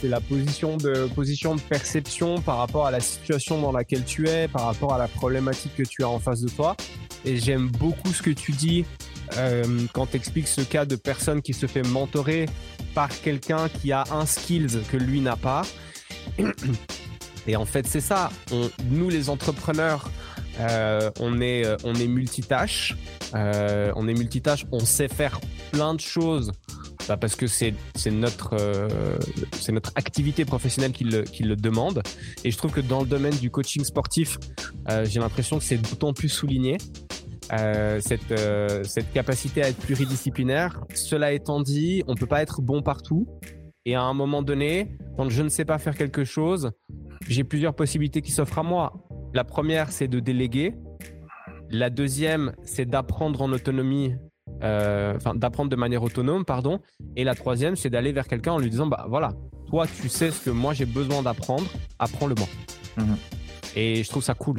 c'est la position de, perception par rapport à la situation dans laquelle tu es, par rapport à la problématique que tu as en face de toi. Et j'aime beaucoup ce que tu dis euh, quand tu expliques ce cas de personne qui se fait mentorer par quelqu'un qui a un skills que lui n'a pas. Et en fait, c'est ça. nous, les entrepreneurs, euh, on est, euh, on est multitâche. Euh, on est multitâche. On sait faire plein de choses bah, parce que c'est notre, c'est notre activité professionnelle qui le, qui le demande. Et je trouve que dans le domaine du coaching sportif, j'ai l'impression que c'est d'autant plus souligné. cette, cette capacité à être pluridisciplinaire. Cela étant dit, on peut pas être bon partout. Et à un moment donné, quand je ne sais pas faire quelque chose, j'ai plusieurs possibilités qui s'offrent à moi. La première, c'est de déléguer. La deuxième, c'est d'apprendre en autonomie, euh, enfin d'apprendre de manière autonome, pardon. Et la troisième, c'est d'aller vers quelqu'un en lui disant, bah voilà, toi, tu sais ce que moi j'ai besoin d'apprendre, apprends-le-moi. Mhm. Et je trouve ça cool.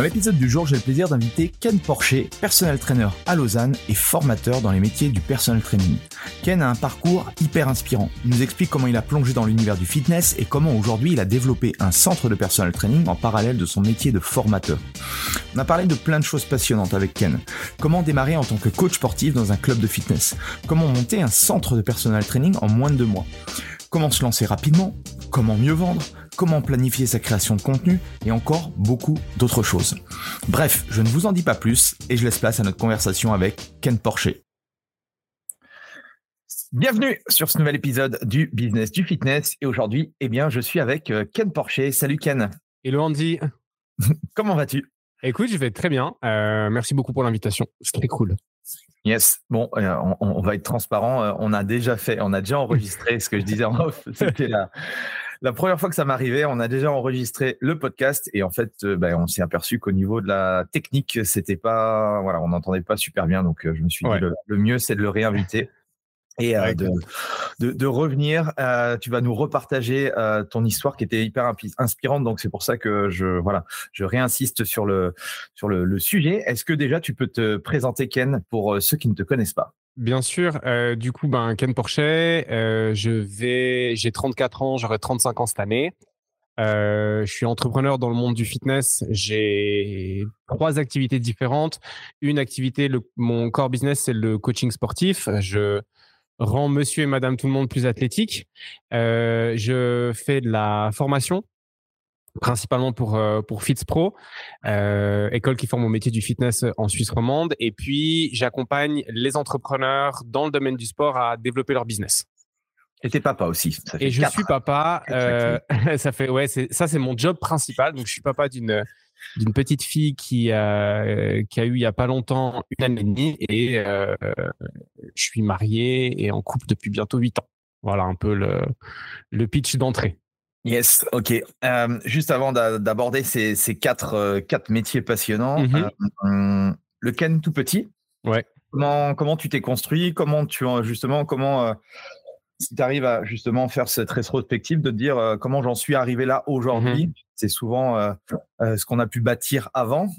Dans l'épisode du jour, j'ai le plaisir d'inviter Ken Porcher, personnel trainer à Lausanne et formateur dans les métiers du personal training. Ken a un parcours hyper inspirant. Il nous explique comment il a plongé dans l'univers du fitness et comment aujourd'hui il a développé un centre de personal training en parallèle de son métier de formateur. On a parlé de plein de choses passionnantes avec Ken. Comment démarrer en tant que coach sportif dans un club de fitness? Comment monter un centre de personal training en moins de deux mois? Comment se lancer rapidement? Comment mieux vendre comment planifier sa création de contenu et encore beaucoup d'autres choses. Bref, je ne vous en dis pas plus et je laisse place à notre conversation avec Ken Porcher. Bienvenue sur ce nouvel épisode du Business du Fitness et aujourd'hui, eh bien, je suis avec euh, Ken Porcher. Salut Ken. Hello Andy. Comment vas-tu? Écoute, je vais très bien. Euh, merci beaucoup pour l'invitation. C'est très cool. Yes. Bon, euh, on, va être transparent. on a déjà fait, on a déjà enregistré ce que je disais en off. C'était la, la première fois que ça m'arrivait, on a déjà enregistré le podcast et en fait, euh, ben, on s'est aperçu qu'au niveau de la technique, c'était pas, voilà, on n'entendait pas super bien. Donc, euh, je me suis dit le, mieux, c'est de le réinviter et euh, de, revenir. tu vas nous repartager ton histoire qui était hyper inspirante. Donc, c'est pour ça que je, voilà, je réinsiste sur le, sur le sujet. Est-ce que déjà tu peux te présenter, Ken, pour ceux qui ne te connaissent pas? Bien sûr. Euh, du coup, ben, Ken Porchet, euh, je vais, j'ai 34 ans, j'aurai 35 ans cette année. Euh, je suis entrepreneur dans le monde du fitness. J'ai trois activités différentes. Une activité, le, mon core business, c'est le coaching sportif. Je rends monsieur et madame tout le monde plus athlétique. je fais de la formation principalement pour euh, pour FitsPro, euh, école qui forme au métier du fitness en Suisse romande. Et puis j'accompagne les entrepreneurs dans le domaine du sport à développer leur business. Et t'es papa aussi. et je suis papa. Euh, ça fait ouais, ça c'est mon job principal. Donc je suis papa d'une d'une petite fille qui a qui a eu il y a pas longtemps une année et demie et euh, je suis marié et en couple depuis bientôt huit ans. Voilà un peu le le pitch d'entrée. Yes, ok. Euh, juste avant d'aborder ces, ces quatre, euh, quatre métiers passionnants, mm-hmm. euh, le Ken tout petit. Ouais. Comment, comment tu t'es construit? Comment tu justement comment si tu arrives à justement faire cette rétrospective, de te dire comment j'en suis arrivé là aujourd'hui, mmh c'est souvent ce qu'on a pu bâtir avant.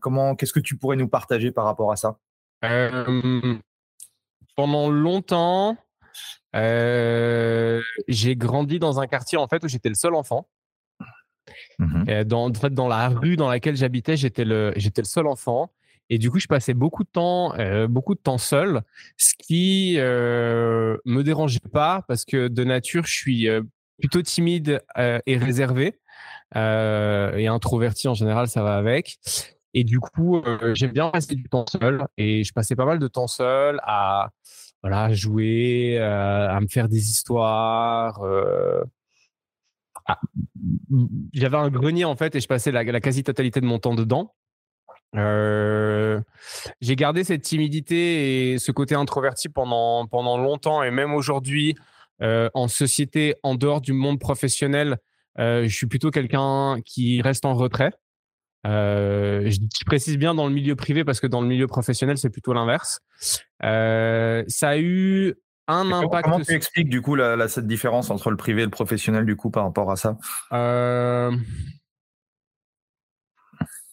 comment, qu'est-ce que tu pourrais nous partager par rapport à ça? Pendant longtemps, j'ai grandi dans un quartier en fait où j'étais le seul enfant. Mmh dans, en fait, dans la rue dans laquelle j'habitais, j'étais le, j'étais le seul enfant. Et du coup, je passais beaucoup de temps, euh, beaucoup de temps seul, ce qui euh, me dérangeait pas parce que de nature, je suis euh, plutôt timide euh, et réservé et introverti en général, ça va avec. Et du coup, j'aime bien rester du temps seul et je passais pas mal de temps seul à voilà jouer, à me faire des histoires. J'avais un grenier en fait et je passais la quasi-totalité de mon temps dedans. Euh, j'ai gardé cette timidité et ce côté introverti pendant, pendant longtemps et même aujourd'hui euh, en société, en dehors du monde professionnel, euh, je suis plutôt quelqu'un qui reste en retrait. Je, je, précise bien dans le milieu privé parce que dans le milieu professionnel, c'est plutôt l'inverse. ça a eu un impact. Comment tu expliques du coup la, cette différence entre le privé et le professionnel du coup par rapport à ça?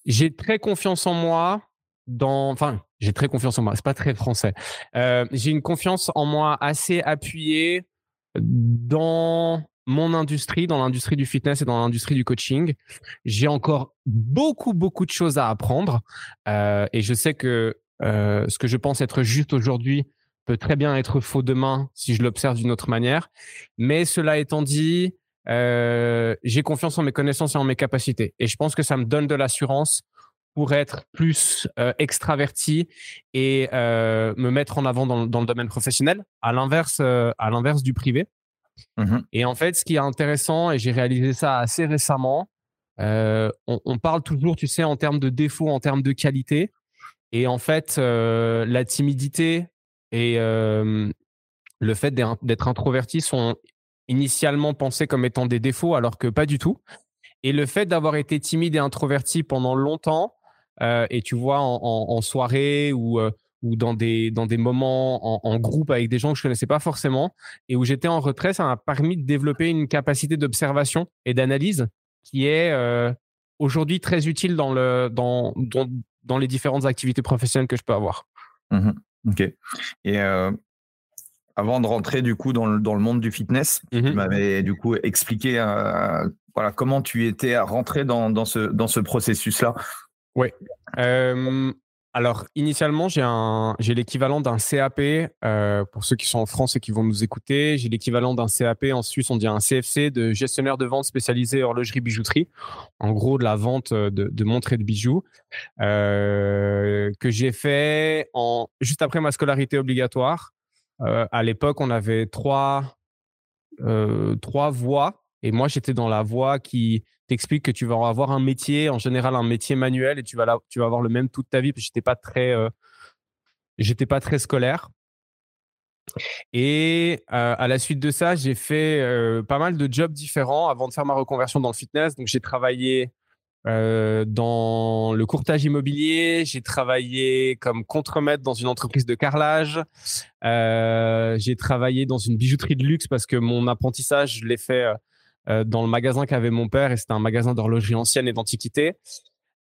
J'ai très confiance en moi dans, enfin, j'ai très confiance en moi. C'est pas très français. Euh, j'ai une confiance en moi assez appuyée dans mon industrie, dans l'industrie du fitness et dans l'industrie du coaching. J'ai encore beaucoup, beaucoup de choses à apprendre. Euh, et je sais que euh, ce que je pense être juste aujourd'hui peut très bien être faux demain si je l'observe d'une autre manière. Mais cela étant dit, euh, j'ai confiance en mes connaissances et en mes capacités. Et je pense que ça me donne de l'assurance pour être plus euh, extraverti et euh, me mettre en avant dans, dans, le domaine professionnel, à l'inverse, à l'inverse du privé. Mmh et en fait, ce qui est intéressant, et j'ai réalisé ça assez récemment, on, on, parle toujours, tu sais, en termes de défauts, en termes de qualité. Et en fait, la timidité et le fait d'être introverti sont initialement pensés comme étant des défauts, alors que pas du tout. Et le fait d'avoir été timide et introverti pendant longtemps, euh, et tu vois, en, soirée ou, euh, ou dans, des, dans des moments en, groupe avec des gens que je connaissais pas forcément, et où j'étais en retrait, ça m'a permis de développer une capacité d'observation et d'analyse qui est euh, aujourd'hui très utile dans, le, dans, dans, les différentes activités professionnelles que je peux avoir. Mmh ok. Et avant de rentrer du coup dans le, dans le monde du fitness, tu mmh m'avais du coup expliqué euh, voilà, comment tu étais rentré dans, dans ce, dans ce processus-là. Oui. alors, initialement, j'ai, l'équivalent d'un CAP. Euh, pour ceux qui sont en France et qui vont nous écouter, j'ai l'équivalent d'un CAP. En Suisse, on dit un CFC de gestionnaire de vente spécialisé horlogerie bijouterie. En gros, de la vente de, de montres et de bijoux. Euh, que j'ai fait en, juste après ma scolarité obligatoire. Euh, à l'époque, on avait trois, euh, trois voies. Et moi, j'étais dans la voie qui t'explique que tu vas avoir un métier, en général un métier manuel, et tu vas, tu vas avoir le même toute ta vie. J'étais pas très, euh, j'étais pas très scolaire. Et à la suite de ça, j'ai fait pas mal de jobs différents avant de faire ma reconversion dans le fitness. Donc, j'ai travaillé euh, dans le courtage immobilier, j'ai travaillé comme contremaître dans une entreprise de carrelage. Euh, j'ai travaillé dans une bijouterie de luxe parce que mon apprentissage, je l'ai fait euh, dans le magasin qu'avait mon père et c'était un magasin d'horlogerie ancienne et d'antiquité.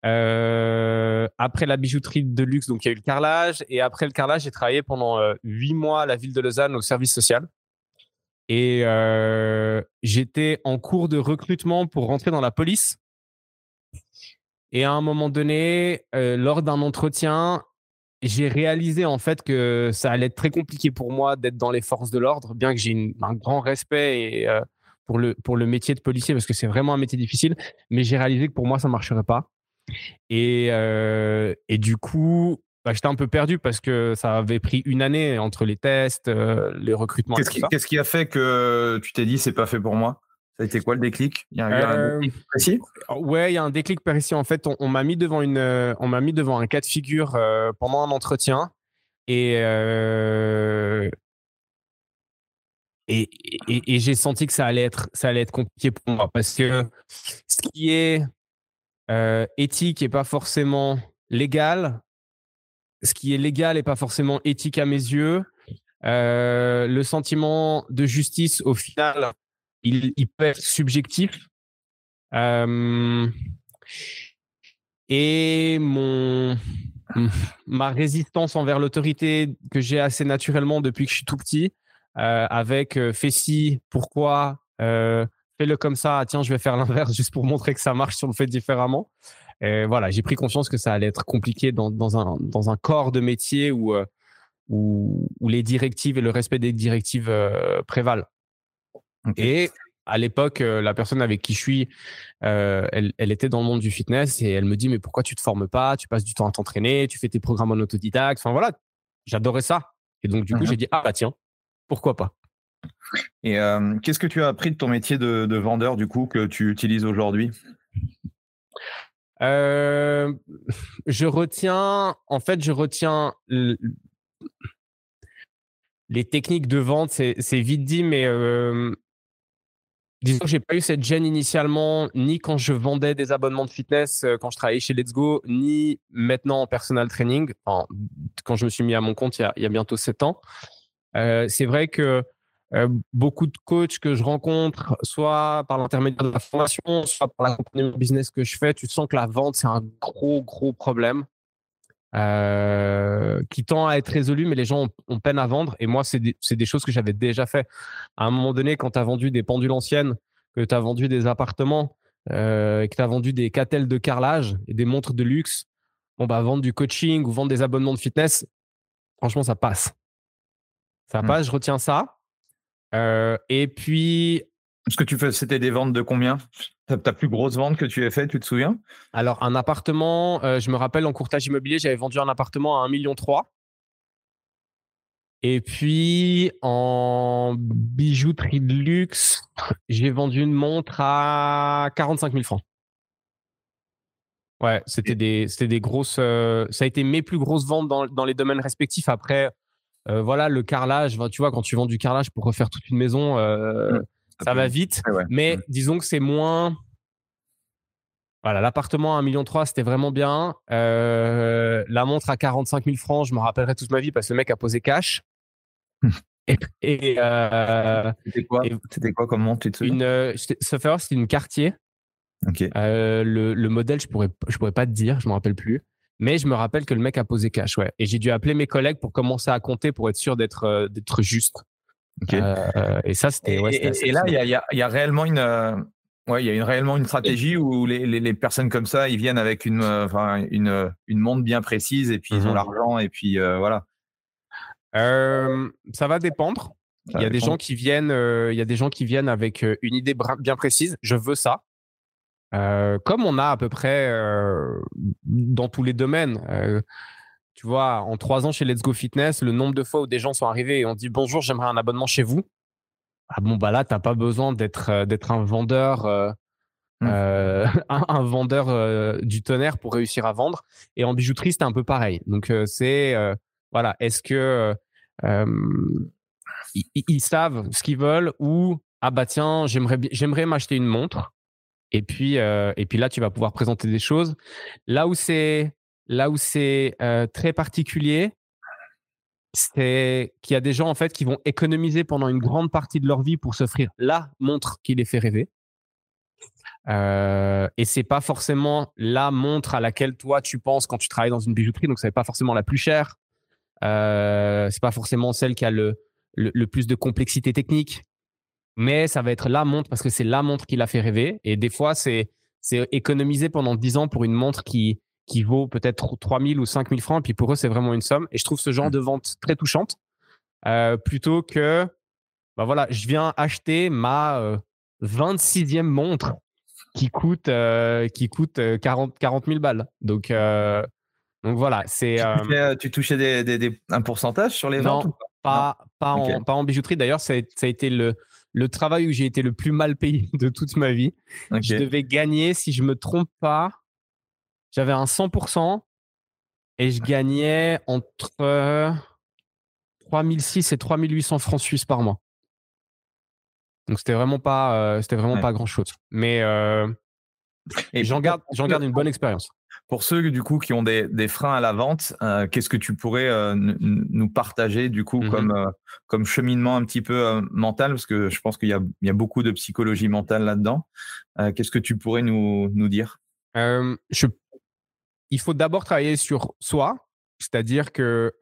après la bijouterie de luxe, donc il y a eu le carrelage. Et après le carrelage, j'ai travaillé pendant huit mois à la ville de Lausanne au service social. Et j'étais en cours de recrutement pour rentrer dans la police. Et à un moment donné, euh, lors d'un entretien, j'ai réalisé en fait que ça allait être très compliqué pour moi d'être dans les forces de l'ordre, bien que j'ai un grand respect et, euh, pour, le, pour le métier de policier, parce que c'est vraiment un métier difficile, mais j'ai réalisé que pour moi, ça ne marcherait pas. Et, euh, et du coup, bah, j'étais un peu perdu parce que ça avait pris une année entre les tests, les recrutements. Qu'est-ce qui, qu'est-ce qui, a fait que tu t'es dit c'est pas fait pour moi? Ça a été quoi le déclic? Il y a, un euh, déclic précis? Ouais, il y a un déclic précis. En fait, on, m'a mis devant une, euh, on m'a mis devant un cas de figure euh, pendant un entretien et et, et, j'ai senti que ça allait être, ça allait être compliqué pour moi parce que ce qui est éthique et pas forcément légal, ce qui est légal et pas forcément éthique à mes yeux, le sentiment de justice, au final, il, peut être subjectif. et mon, ma résistance envers l'autorité que j'ai assez naturellement depuis que je suis tout petit, euh, avec euh, fais ci, pourquoi, euh, fais-le comme ça, tiens, je vais faire l'inverse juste pour montrer que ça marche si on le fait différemment. Voilà, j'ai pris conscience que ça allait être compliqué dans, dans, un, dans un corps de métier où, où, les directives et le respect des directives prévalent. Et à l'époque, la personne avec qui je suis, elle, elle, était dans le monde du fitness et elle me dit mais pourquoi tu te formes pas? Tu passes du temps à t'entraîner, tu fais tes programmes en autodidacte. Enfin voilà, j'adorais ça. Et donc du coup, mmh j'ai dit ah bah tiens, pourquoi pas? Et qu'est-ce que tu as appris de ton métier de, vendeur du coup que tu utilises aujourd'hui? Je retiens, en fait, je retiens les techniques de vente. C'est vite dit, mais Disons que j'ai pas eu cette gêne initialement, ni quand je vendais des abonnements de fitness, euh, quand je travaillais chez Let's Go, ni maintenant en personal training, quand je me suis mis à mon compte il y a, bientôt sept ans. Euh, c'est vrai que euh, beaucoup de coachs que je rencontre, soit par l'intermédiaire de la formation, soit par l'accompagnement business que je fais, tu sens que la vente, c'est un gros, gros problème. Qui tend à être résolu, mais les gens ont, peine à vendre. Et moi, c'est des, des, choses que j'avais déjà fait. À un moment donné, quand tu as vendu des pendules anciennes, que tu as vendu des appartements, euh, que tu as vendu des catelles de carrelage et des montres de luxe, bon, bah, vendre du coaching ou vendre des abonnements de fitness, franchement, ça passe. Ça mmh. passe, je retiens ça. Euh, et puis. Ce que tu fais, c'était des ventes de combien? Ta, plus grosse vente que tu as fait, tu te souviens? Alors, un appartement, euh, je me rappelle en courtage immobilier, j'avais vendu un appartement à 1,3 million. Et puis, en bijouterie de luxe, j'ai vendu une montre à 45 000 francs. Ouais, c'était des, des grosses. Euh, ça a été mes plus grosses ventes dans, dans les domaines respectifs. Après, euh, voilà, le carrelage, tu vois, quand tu vends du carrelage pour refaire toute une maison, mmh ça va vite. Mais mmh. disons que c'est moins. Voilà, l'appartement à 1,3 million, c'était vraiment bien. Euh, la montre à 45 000 francs, je me rappellerai toute ma vie parce que le mec a posé cash. et, euh, c'était quoi, quoi comme montre une, euh, c'était une quartier. le, le, modèle, je pourrais, je pourrais pas te dire, je me rappelle plus. Mais je me rappelle que le mec a posé cash, ouais. Et j'ai dû appeler mes collègues pour commencer à compter pour être sûr d'être d'être Euh, et ça, c'était. et, là, il y a, y a, réellement une. Euh, ouais, il y a une, réellement une stratégie où les, les, les, personnes comme ça, ils viennent avec une, euh, enfin, une, une montre bien précise et puis ils ont mmh l'argent et puis voilà. ça va dépendre. il y a des gens qui viennent, il y a des gens qui viennent avec une idée bien précise. Je veux ça. comme on a à peu près dans tous les domaines tu vois, en trois ans chez Let's Go Fitness, le nombre de fois où des gens sont arrivés et ont dit bonjour, j'aimerais un abonnement chez vous. Ah bon, bah là, tu n'as pas besoin d'être euh, d'être un vendeur, euh, mmh. euh, un, vendeur du tonnerre pour réussir à vendre. Et en bijouterie, c'était un peu pareil. Donc, c'est, voilà, est-ce que ils, savent ce qu'ils veulent ou, ah bah tiens, j'aimerais, j'aimerais m'acheter une montre. Et puis, et puis là, tu vas pouvoir présenter des choses. Là où c'est Là où c'est euh, très particulier, c'est qu'il y a des gens en fait qui vont économiser pendant une grande partie de leur vie pour s'offrir la montre qui les fait rêver. Euh, et c'est pas forcément la montre à laquelle toi tu penses quand tu travailles dans une bijouterie, donc c'est pas forcément la plus chère. Euh, c'est pas forcément celle qui a le, le, plus de complexité technique, mais ça va être la montre parce que c'est la montre qui l'a fait rêver. Et des fois, c'est c'est économiser pendant 10 ans pour une montre qui qui vaut peut-être 3000 ou 5000 francs. Et puis pour eux, c'est vraiment une somme. Et je trouve ce genre mmh. de vente très touchante euh, plutôt que, bah voilà, je viens acheter ma 26e euh, montre qui coûte, euh, qui coûte 40, 40 000 balles. Donc, donc voilà, c'est. Tu, touchais des, un pourcentage sur les ventes pas, pas, en, pas en bijouterie. D'ailleurs, ça, a été le, le travail où j'ai été le plus mal payé de toute ma vie. Je devais gagner, si je me trompe pas, j'avais un 100% et je gagnais entre 3006 et 3800 francs suisses par mois. Donc c'était vraiment pas, euh, c'était vraiment pas grand chose. Mais euh, et j'en garde, j'en garde une bonne expérience. pour ceux du coup qui ont des, des freins à la vente, euh, qu'est-ce que tu pourrais euh, nous partager du coup mmh comme, euh, comme cheminement un petit peu mental? Parce que je pense qu'il y y a beaucoup de psychologie mentale là-dedans. qu'est-ce que tu pourrais nous, nous dire? Je... Il faut d'abord travailler sur soi, c'est-à-dire que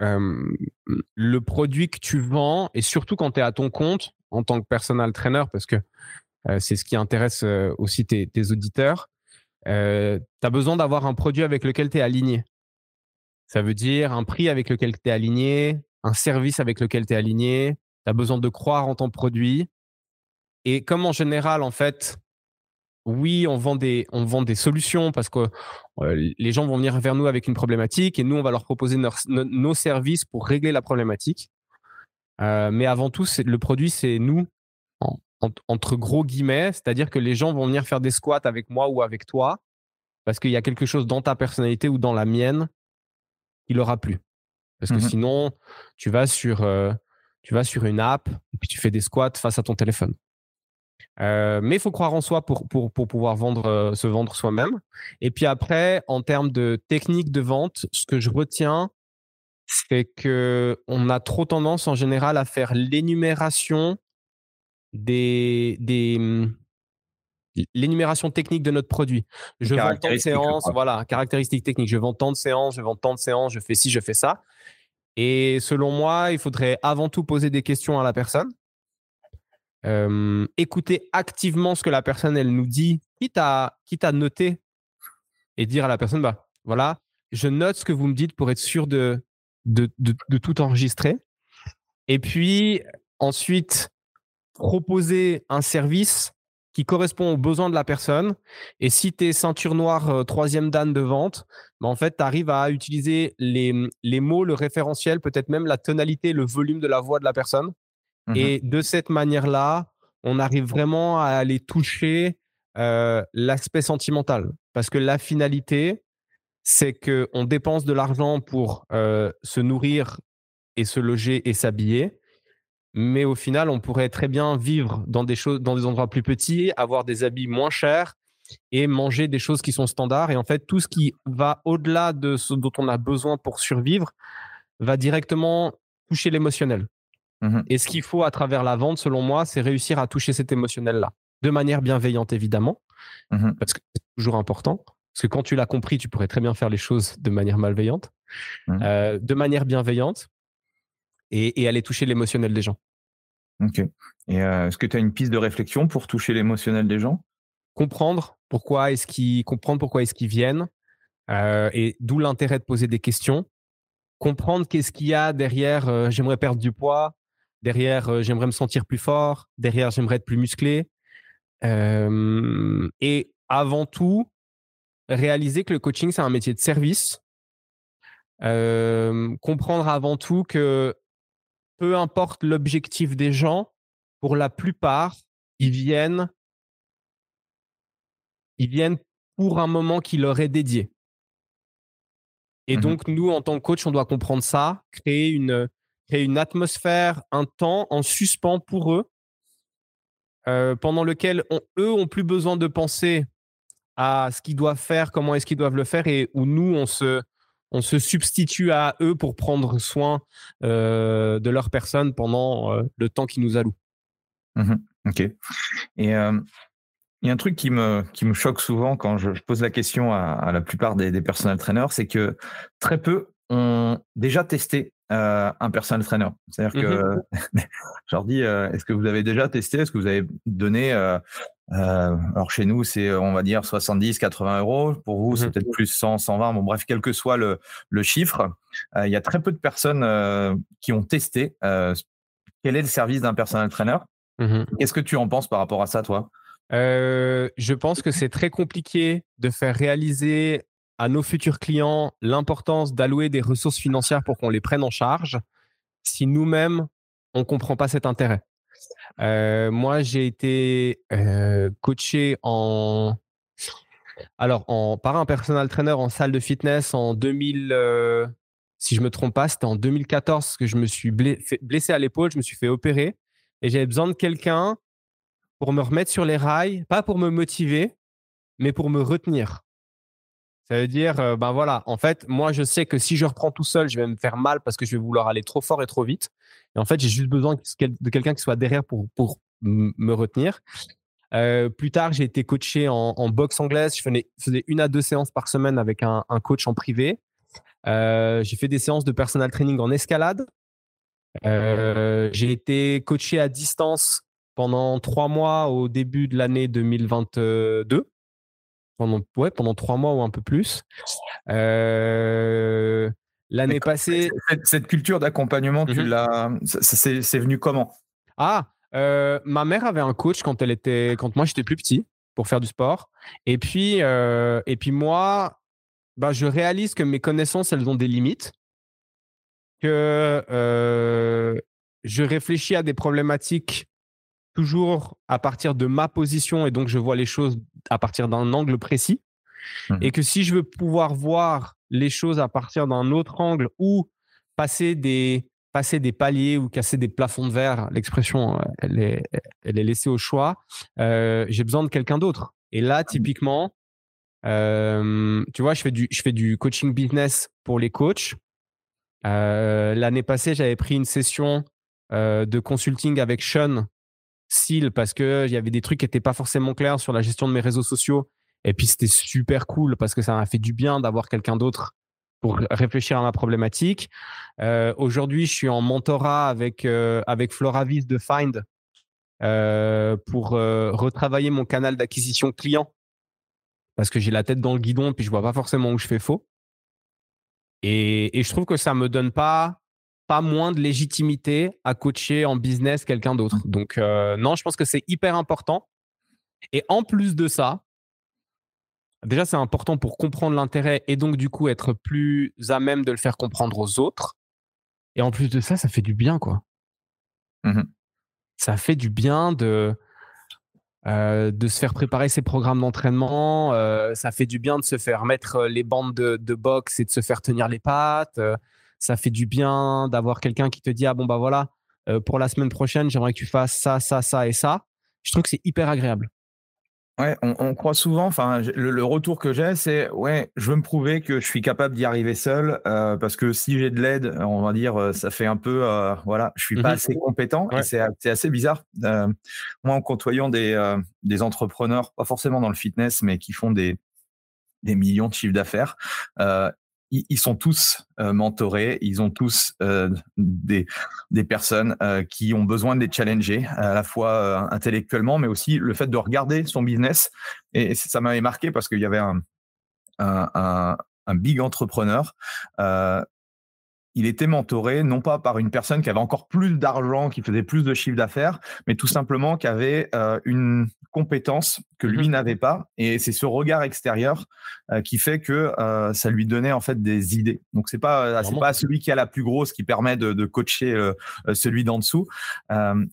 le produit que tu vends, et surtout quand tu es à ton compte en tant que personal trainer, parce que c'est ce qui intéresse aussi tes, auditeurs, tu as besoin d'avoir un produit avec lequel tu es aligné. Ça veut dire un prix avec lequel tu es aligné, un service avec lequel tu es aligné. Tu as besoin de croire en ton produit. Et comme en général, en fait, oui, on vend des, on vend des solutions parce que euh, les gens vont venir vers nous avec une problématique et nous, on va leur proposer nos, services pour régler la problématique. Euh, mais avant tout, le produit, c'est nous entre gros guillemets, c'est-à-dire que les gens vont venir faire des squats avec moi ou avec toi parce qu'il y a quelque chose dans ta personnalité ou dans la mienne qui leur a plu. Parce que mmh sinon, tu vas sur, euh, tu vas sur une app et puis tu fais des squats face à ton téléphone. Euh, mais il faut croire en soi pour, pour, pour pouvoir vendre, euh, se vendre soi-même. Et puis après, en termes de technique de vente, ce que je retiens, c'est que on a trop tendance en général à faire l'énumération des, des mmh, l'énumération technique de notre produit. Je vends tant de séances, voilà, caractéristiques techniques. Je vends tant de séances, je vends tant de séances, je fais ci, je fais ça. Et selon moi, il faudrait avant tout poser des questions à la personne, écouter activement ce que la personne elle nous dit, quitte à, quitte à noter et dire à la personne bah voilà, je note ce que vous me dites pour être sûr de, de, de tout enregistrer. Et puis ensuite, proposer un service qui correspond aux besoins de la personne. Et si tu es ceinture noire, euh, troisième dan de vente, bah, en fait, tu arrives à utiliser les, les mots, le référentiel, peut-être même la tonalité, le volume de la voix de la personne. Mmh Et de cette manière-là, on arrive vraiment à aller toucher l'aspect sentimental. Parce que la finalité, c'est qu'on dépense de l'argent pour se nourrir et se loger et s'habiller mais au final, on pourrait très bien vivre dans des choses, dans des endroits plus petits, avoir des habits moins chers et manger des choses qui sont standards. Et en fait, tout ce qui va au-delà de ce dont on a besoin pour survivre va directement toucher l'émotionnel. Mmh et ce qu'il faut à travers la vente, selon moi, c'est réussir à toucher cet émotionnel-là, de manière bienveillante évidemment, mmh parce que c'est toujours important. Parce que quand tu l'as compris, tu pourrais très bien faire les choses de manière malveillante, mmh euh, de manière bienveillante, et, aller toucher l'émotionnel des gens. Ok. Et euh, est-ce que tu as une piste de réflexion pour toucher l'émotionnel des gens? Comprendre pourquoi est-ce qu'ils comprendre pourquoi est-ce qu'ils viennent euh, et d'où l'intérêt de poser des questions. Comprendre qu'est-ce qu'il y a derrière. Euh, j'aimerais perdre du poids. Derrière, j'aimerais me sentir plus fort. Derrière, j'aimerais être plus musclé. et avant tout, réaliser que le coaching c'est un métier de service. comprendre avant tout que peu importe l'objectif des gens, pour la plupart, ils viennent, ils viennent pour un moment qui leur est dédié. Et mmh donc, nous, en tant que coach, on doit comprendre ça, créer une, créer une atmosphère, un temps en suspens pour eux, euh, pendant lequel eux ont plus besoin de penser à ce qu'ils doivent faire, comment est-ce qu'ils doivent le faire, et où nous, on se, on se substitue à eux pour prendre soin euh, de leur personne pendant euh, le temps qu'ils nous allouent. Mmh ok. Et il y a un truc qui me, qui me choque souvent quand je, pose la question à, la plupart des, des personal trainers, c'est que très peu ont déjà testé un personal trainer. C'est-à-dire que mmh je leur dis, est-ce que vous avez déjà testé? Est-ce que vous avez donné euh, alors chez nous, c'est on va dire 70, 80 euros. Pour vous, c'est mmh peut-être plus 100, 120. Bon, bref, quel que soit le, le chiffre, euh, il y a très peu de personnes euh, qui ont testé quel est le service d'un personal trainer. Mmh Qu'est-ce que tu en penses par rapport à ça, toi? Je pense que c'est très compliqué de faire réaliser à nos futurs clients l'importance d'allouer des ressources financières pour qu'on les prenne en charge si nous-mêmes on comprend pas cet intérêt. Euh, moi, j'ai été euh, coaché en alors en par un personal trainer en salle de fitness en 2000 euh, si je me trompe pas, c'était en 2014 que je me suis blessé à l'épaule, je me suis fait opérer et j'avais besoin de quelqu'un pour me remettre sur les rails, pas pour me motiver, mais pour me retenir. Ça veut dire, ben voilà, en fait, moi, je sais que si je reprends tout seul, je vais me faire mal parce que je vais vouloir aller trop fort et trop vite. Et en fait, j'ai juste besoin de quelqu'un qui soit derrière pour, pour me retenir. plus tard, j'ai été coaché en, boxe anglaise. Je faisais, une à deux séances par semaine avec un, coach en privé. j'ai fait des séances de personal training en escalade. j'ai été coaché à distance pendant trois mois au début de l'année 2022 pendant, ouais, pendant trois mois ou un peu plus. Euh, l'année passée. Cette, culture d'accompagnement, tu mmh c'est venu comment? Ah, euh, ma mère avait un coach quand elle était, quand moi j'étais plus petit pour faire du sport. Et puis, euh, et puis moi, bah, je réalise que mes connaissances, elles ont des limites. Que je réfléchis à des problématiques toujours à partir de ma position et donc je vois les choses à partir d'un angle précis. Mmh. Et que si je veux pouvoir voir les choses à partir d'un autre angle ou passer des, passer des paliers ou casser des plafonds de verre, l'expression, elle est, elle est laissée au choix, euh, j'ai besoin de quelqu'un d'autre. Et là, mmh. typiquement, euh, tu vois, je fais, du, je fais du coaching business pour les coachs. Euh, l'année passée, j'avais pris une session de consulting avec Sean parce qu'il y avait des trucs qui n'étaient pas forcément clairs sur la gestion de mes réseaux sociaux. Et puis c'était super cool parce que ça m'a fait du bien d'avoir quelqu'un d'autre pour réfléchir à ma problématique. Euh, aujourd'hui, je suis en mentorat avec, euh, avec Floravis de Find euh, pour retravailler mon canal d'acquisition client parce que j'ai la tête dans le guidon et puis je vois pas forcément où je fais faux. Et, et je trouve que ça me donne pas pas moins de légitimité à coacher en business quelqu'un d'autre. Mmh. Donc, euh, non, je pense que c'est hyper important. Et en plus de ça, déjà, c'est important pour comprendre l'intérêt et donc, du coup, être plus à même de le faire comprendre aux autres. Et en plus de ça, ça fait du bien, quoi. Mmh ça fait du bien de, euh, de se faire préparer ses programmes d'entraînement. Euh, ça fait du bien de se faire mettre les bandes de, de boxe et de se faire tenir les pattes ça fait du bien d'avoir quelqu'un qui te dit ah bon bah voilà euh, pour la semaine prochaine j'aimerais que tu fasses ça ça ça et ça. Je trouve que c'est hyper agréable. Ouais, on, croit souvent, enfin, le, retour que j'ai, c'est ouais, je veux me prouver que je suis capable d'y arriver seul, euh, parce que si j'ai de l'aide, on va dire, euh, ça fait un peu, voilà, je suis pas mmh assez compétent, et c'est assez bizarre. moi, en côtoyant des, des entrepreneurs, pas forcément dans le fitness, mais qui font des, des millions de chiffres d'affaires, ils, sont tous euh, mentorés, ils ont tous euh, des, des personnes euh, qui ont besoin de les challenger, à la fois intellectuellement, mais aussi le fait de regarder son business. Et ça m'avait marqué parce qu'il y avait un, un, big entrepreneur il était mentoré non pas par une personne qui avait encore plus d'argent, qui faisait plus de chiffre d'affaires, mais tout simplement qui avait une compétence que lui mmh n'avait pas. Et c'est ce regard extérieur euh, qui fait que euh, ça lui donnait en fait des idées. Donc c'est pas c'est pas celui qui a la plus grosse qui permet de, coacher celui d'en dessous.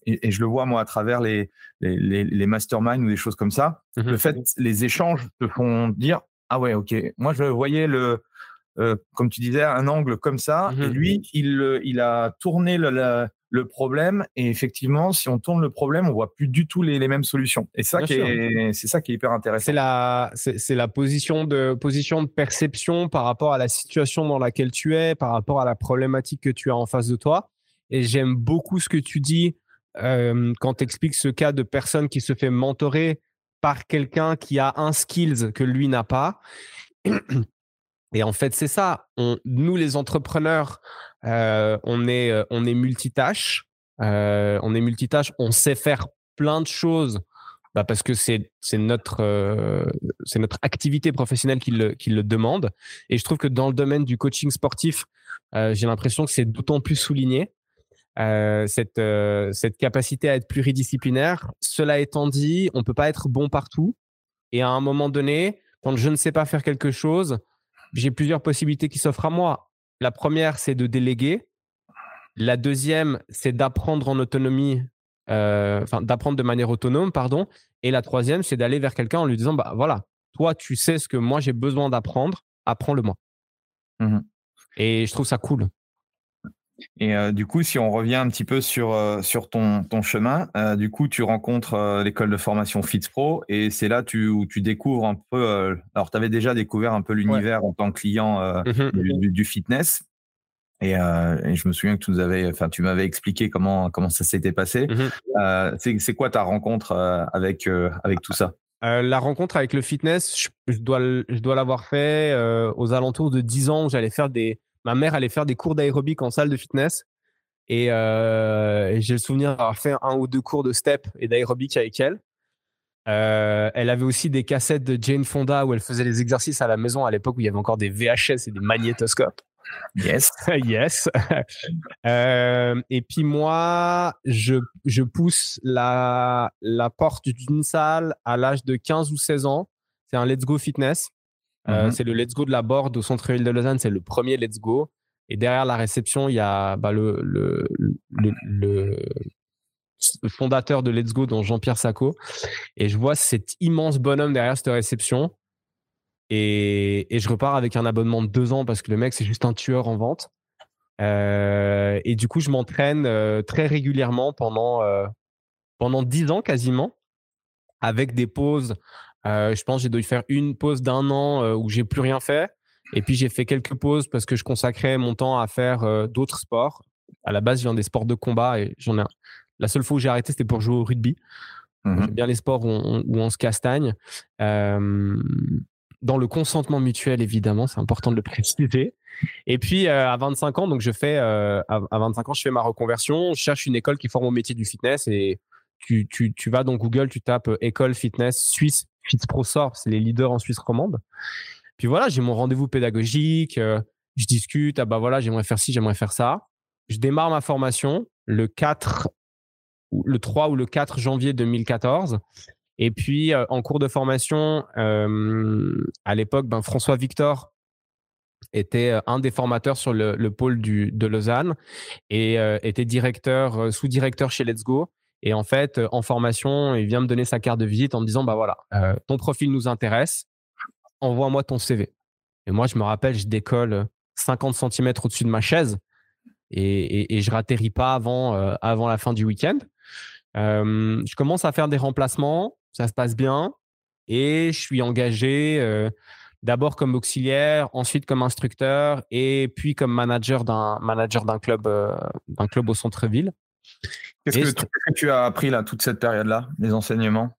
Et, je le vois moi à travers les les, les, masterminds ou des choses comme ça. Mmh le fait les échanges te font dire ah ouais ok moi je voyais le euh, comme tu disais, un angle comme ça. Et mmh lui, il, il a tourné le, le, problème. Et effectivement, si on tourne le problème, on voit plus du tout les, les mêmes solutions. Et ça, c'est ça qui est hyper intéressant. C'est la, c'est la position de, position de perception par rapport à la situation dans laquelle tu es, par rapport à la problématique que tu as en face de toi. Et j'aime beaucoup ce que tu dis euh, quand tu expliques ce cas de personne qui se fait mentorer par quelqu'un qui a un skills que lui n'a pas. Et en fait, c'est ça. nous, les entrepreneurs, euh, on est, euh, on est multitâche. Euh, on est multitâche. On sait faire plein de choses bah parce que c'est notre, c'est notre activité professionnelle qui le, qui le demande. Et je trouve que dans le domaine du coaching sportif, j'ai l'impression que c'est d'autant plus souligné. cette, cette capacité à être pluridisciplinaire. Cela étant dit, on peut pas être bon partout. Et à un moment donné, quand je ne sais pas faire quelque chose, j'ai plusieurs possibilités qui s'offrent à moi. La première, c'est de déléguer. La deuxième, c'est d'apprendre en autonomie, euh, enfin d'apprendre de manière autonome, pardon. Et la troisième, c'est d'aller vers quelqu'un en lui disant, bah voilà, toi, tu sais ce que moi j'ai besoin d'apprendre, apprends-le moi. Mmh Et je trouve ça cool. Et du coup, si on revient un petit peu sur, sur ton, ton chemin, du coup, tu rencontres l'école de formation FitzPro et c'est là tu, où tu découvres un peu. alors, tu avais déjà découvert un peu l'univers en tant que client mmh du, fitness. Et, je me souviens que tu nous avais, enfin, tu m'avais expliqué comment comment ça s'était passé. Mmh c'est quoi ta rencontre avec avec tout ça? La rencontre avec le fitness, je, dois je dois l'avoir fait aux alentours de 10 ans où j'allais faire des ma mère allait faire des cours d'aérobic en salle de fitness. Et, j'ai le souvenir d'avoir fait un ou deux cours de step et d'aérobic avec elle. elle avait aussi des cassettes de Jane Fonda où elle faisait les exercices à la maison à l'époque où il y avait encore des VHS et des magnétoscopes. Yes. yes. et puis moi, je, je pousse la, la porte d'une salle à l'âge de 15 ou 16 ans. C'est un Let's Go Fitness. Euh, mmh c'est le Let's Go de la Board au centre-ville de Lausanne. C'est le premier Let's Go. Et derrière la réception, il y a bah, le, le, le, fondateur de Let's Go, dont Jean-Pierre Sacco. Et je vois cet immense bonhomme derrière cette réception. Et, et, je repars avec un abonnement de deux ans parce que le mec, c'est juste un tueur en vente. Euh, et du coup, je m'entraîne euh, très régulièrement pendant, pendant dix ans quasiment, avec des pauses euh, je pense que j'ai dû faire une pause d'un an euh, où j'ai plus rien fait. Et puis j'ai fait quelques pauses parce que je consacrais mon temps à faire euh, d'autres sports. À la base, je viens des sports de combat et j'en ai. La seule fois où j'ai arrêté, c'était pour jouer au rugby. Mmh j'aime bien les sports où on, se castagne. dans le consentement mutuel, évidemment, c'est important de le préciser. Et puis à 25 ans, donc je fais à, 25 ans, je fais ma reconversion. Je cherche une école qui forme au métier du fitness et tu, tu, tu vas dans Google, tu tapes école fitness suisse FitzPro sort, c'est les leaders en Suisse romande. Puis voilà, j'ai mon rendez-vous pédagogique, euh, je discute, ah bah voilà, j'aimerais faire ci, j'aimerais faire ça. Je démarre ma formation le 4, le 3 ou le 4 janvier 2014. Et puis, euh, en cours de formation, euh, à l'époque, ben, François Victor était un des formateurs sur le, pôle du, de Lausanne et était directeur, sous-directeur chez Let's Go. Et en fait, euh, en formation, il vient me donner sa carte de visite en me disant, bah voilà, euh, ton profil nous intéresse, envoie-moi ton CV. Et moi, je me rappelle, je décolle 50 cm au-dessus de ma chaise et, et, je ratterris pas avant, euh, avant la fin du week-end. je commence à faire des remplacements, ça se passe bien et je suis engagé d'abord comme auxiliaire, ensuite comme instructeur et puis comme manager d'un manager d'un club d'un club au centre-ville. Qu'est-ce que, tu as appris là, toute cette période-là, les enseignements?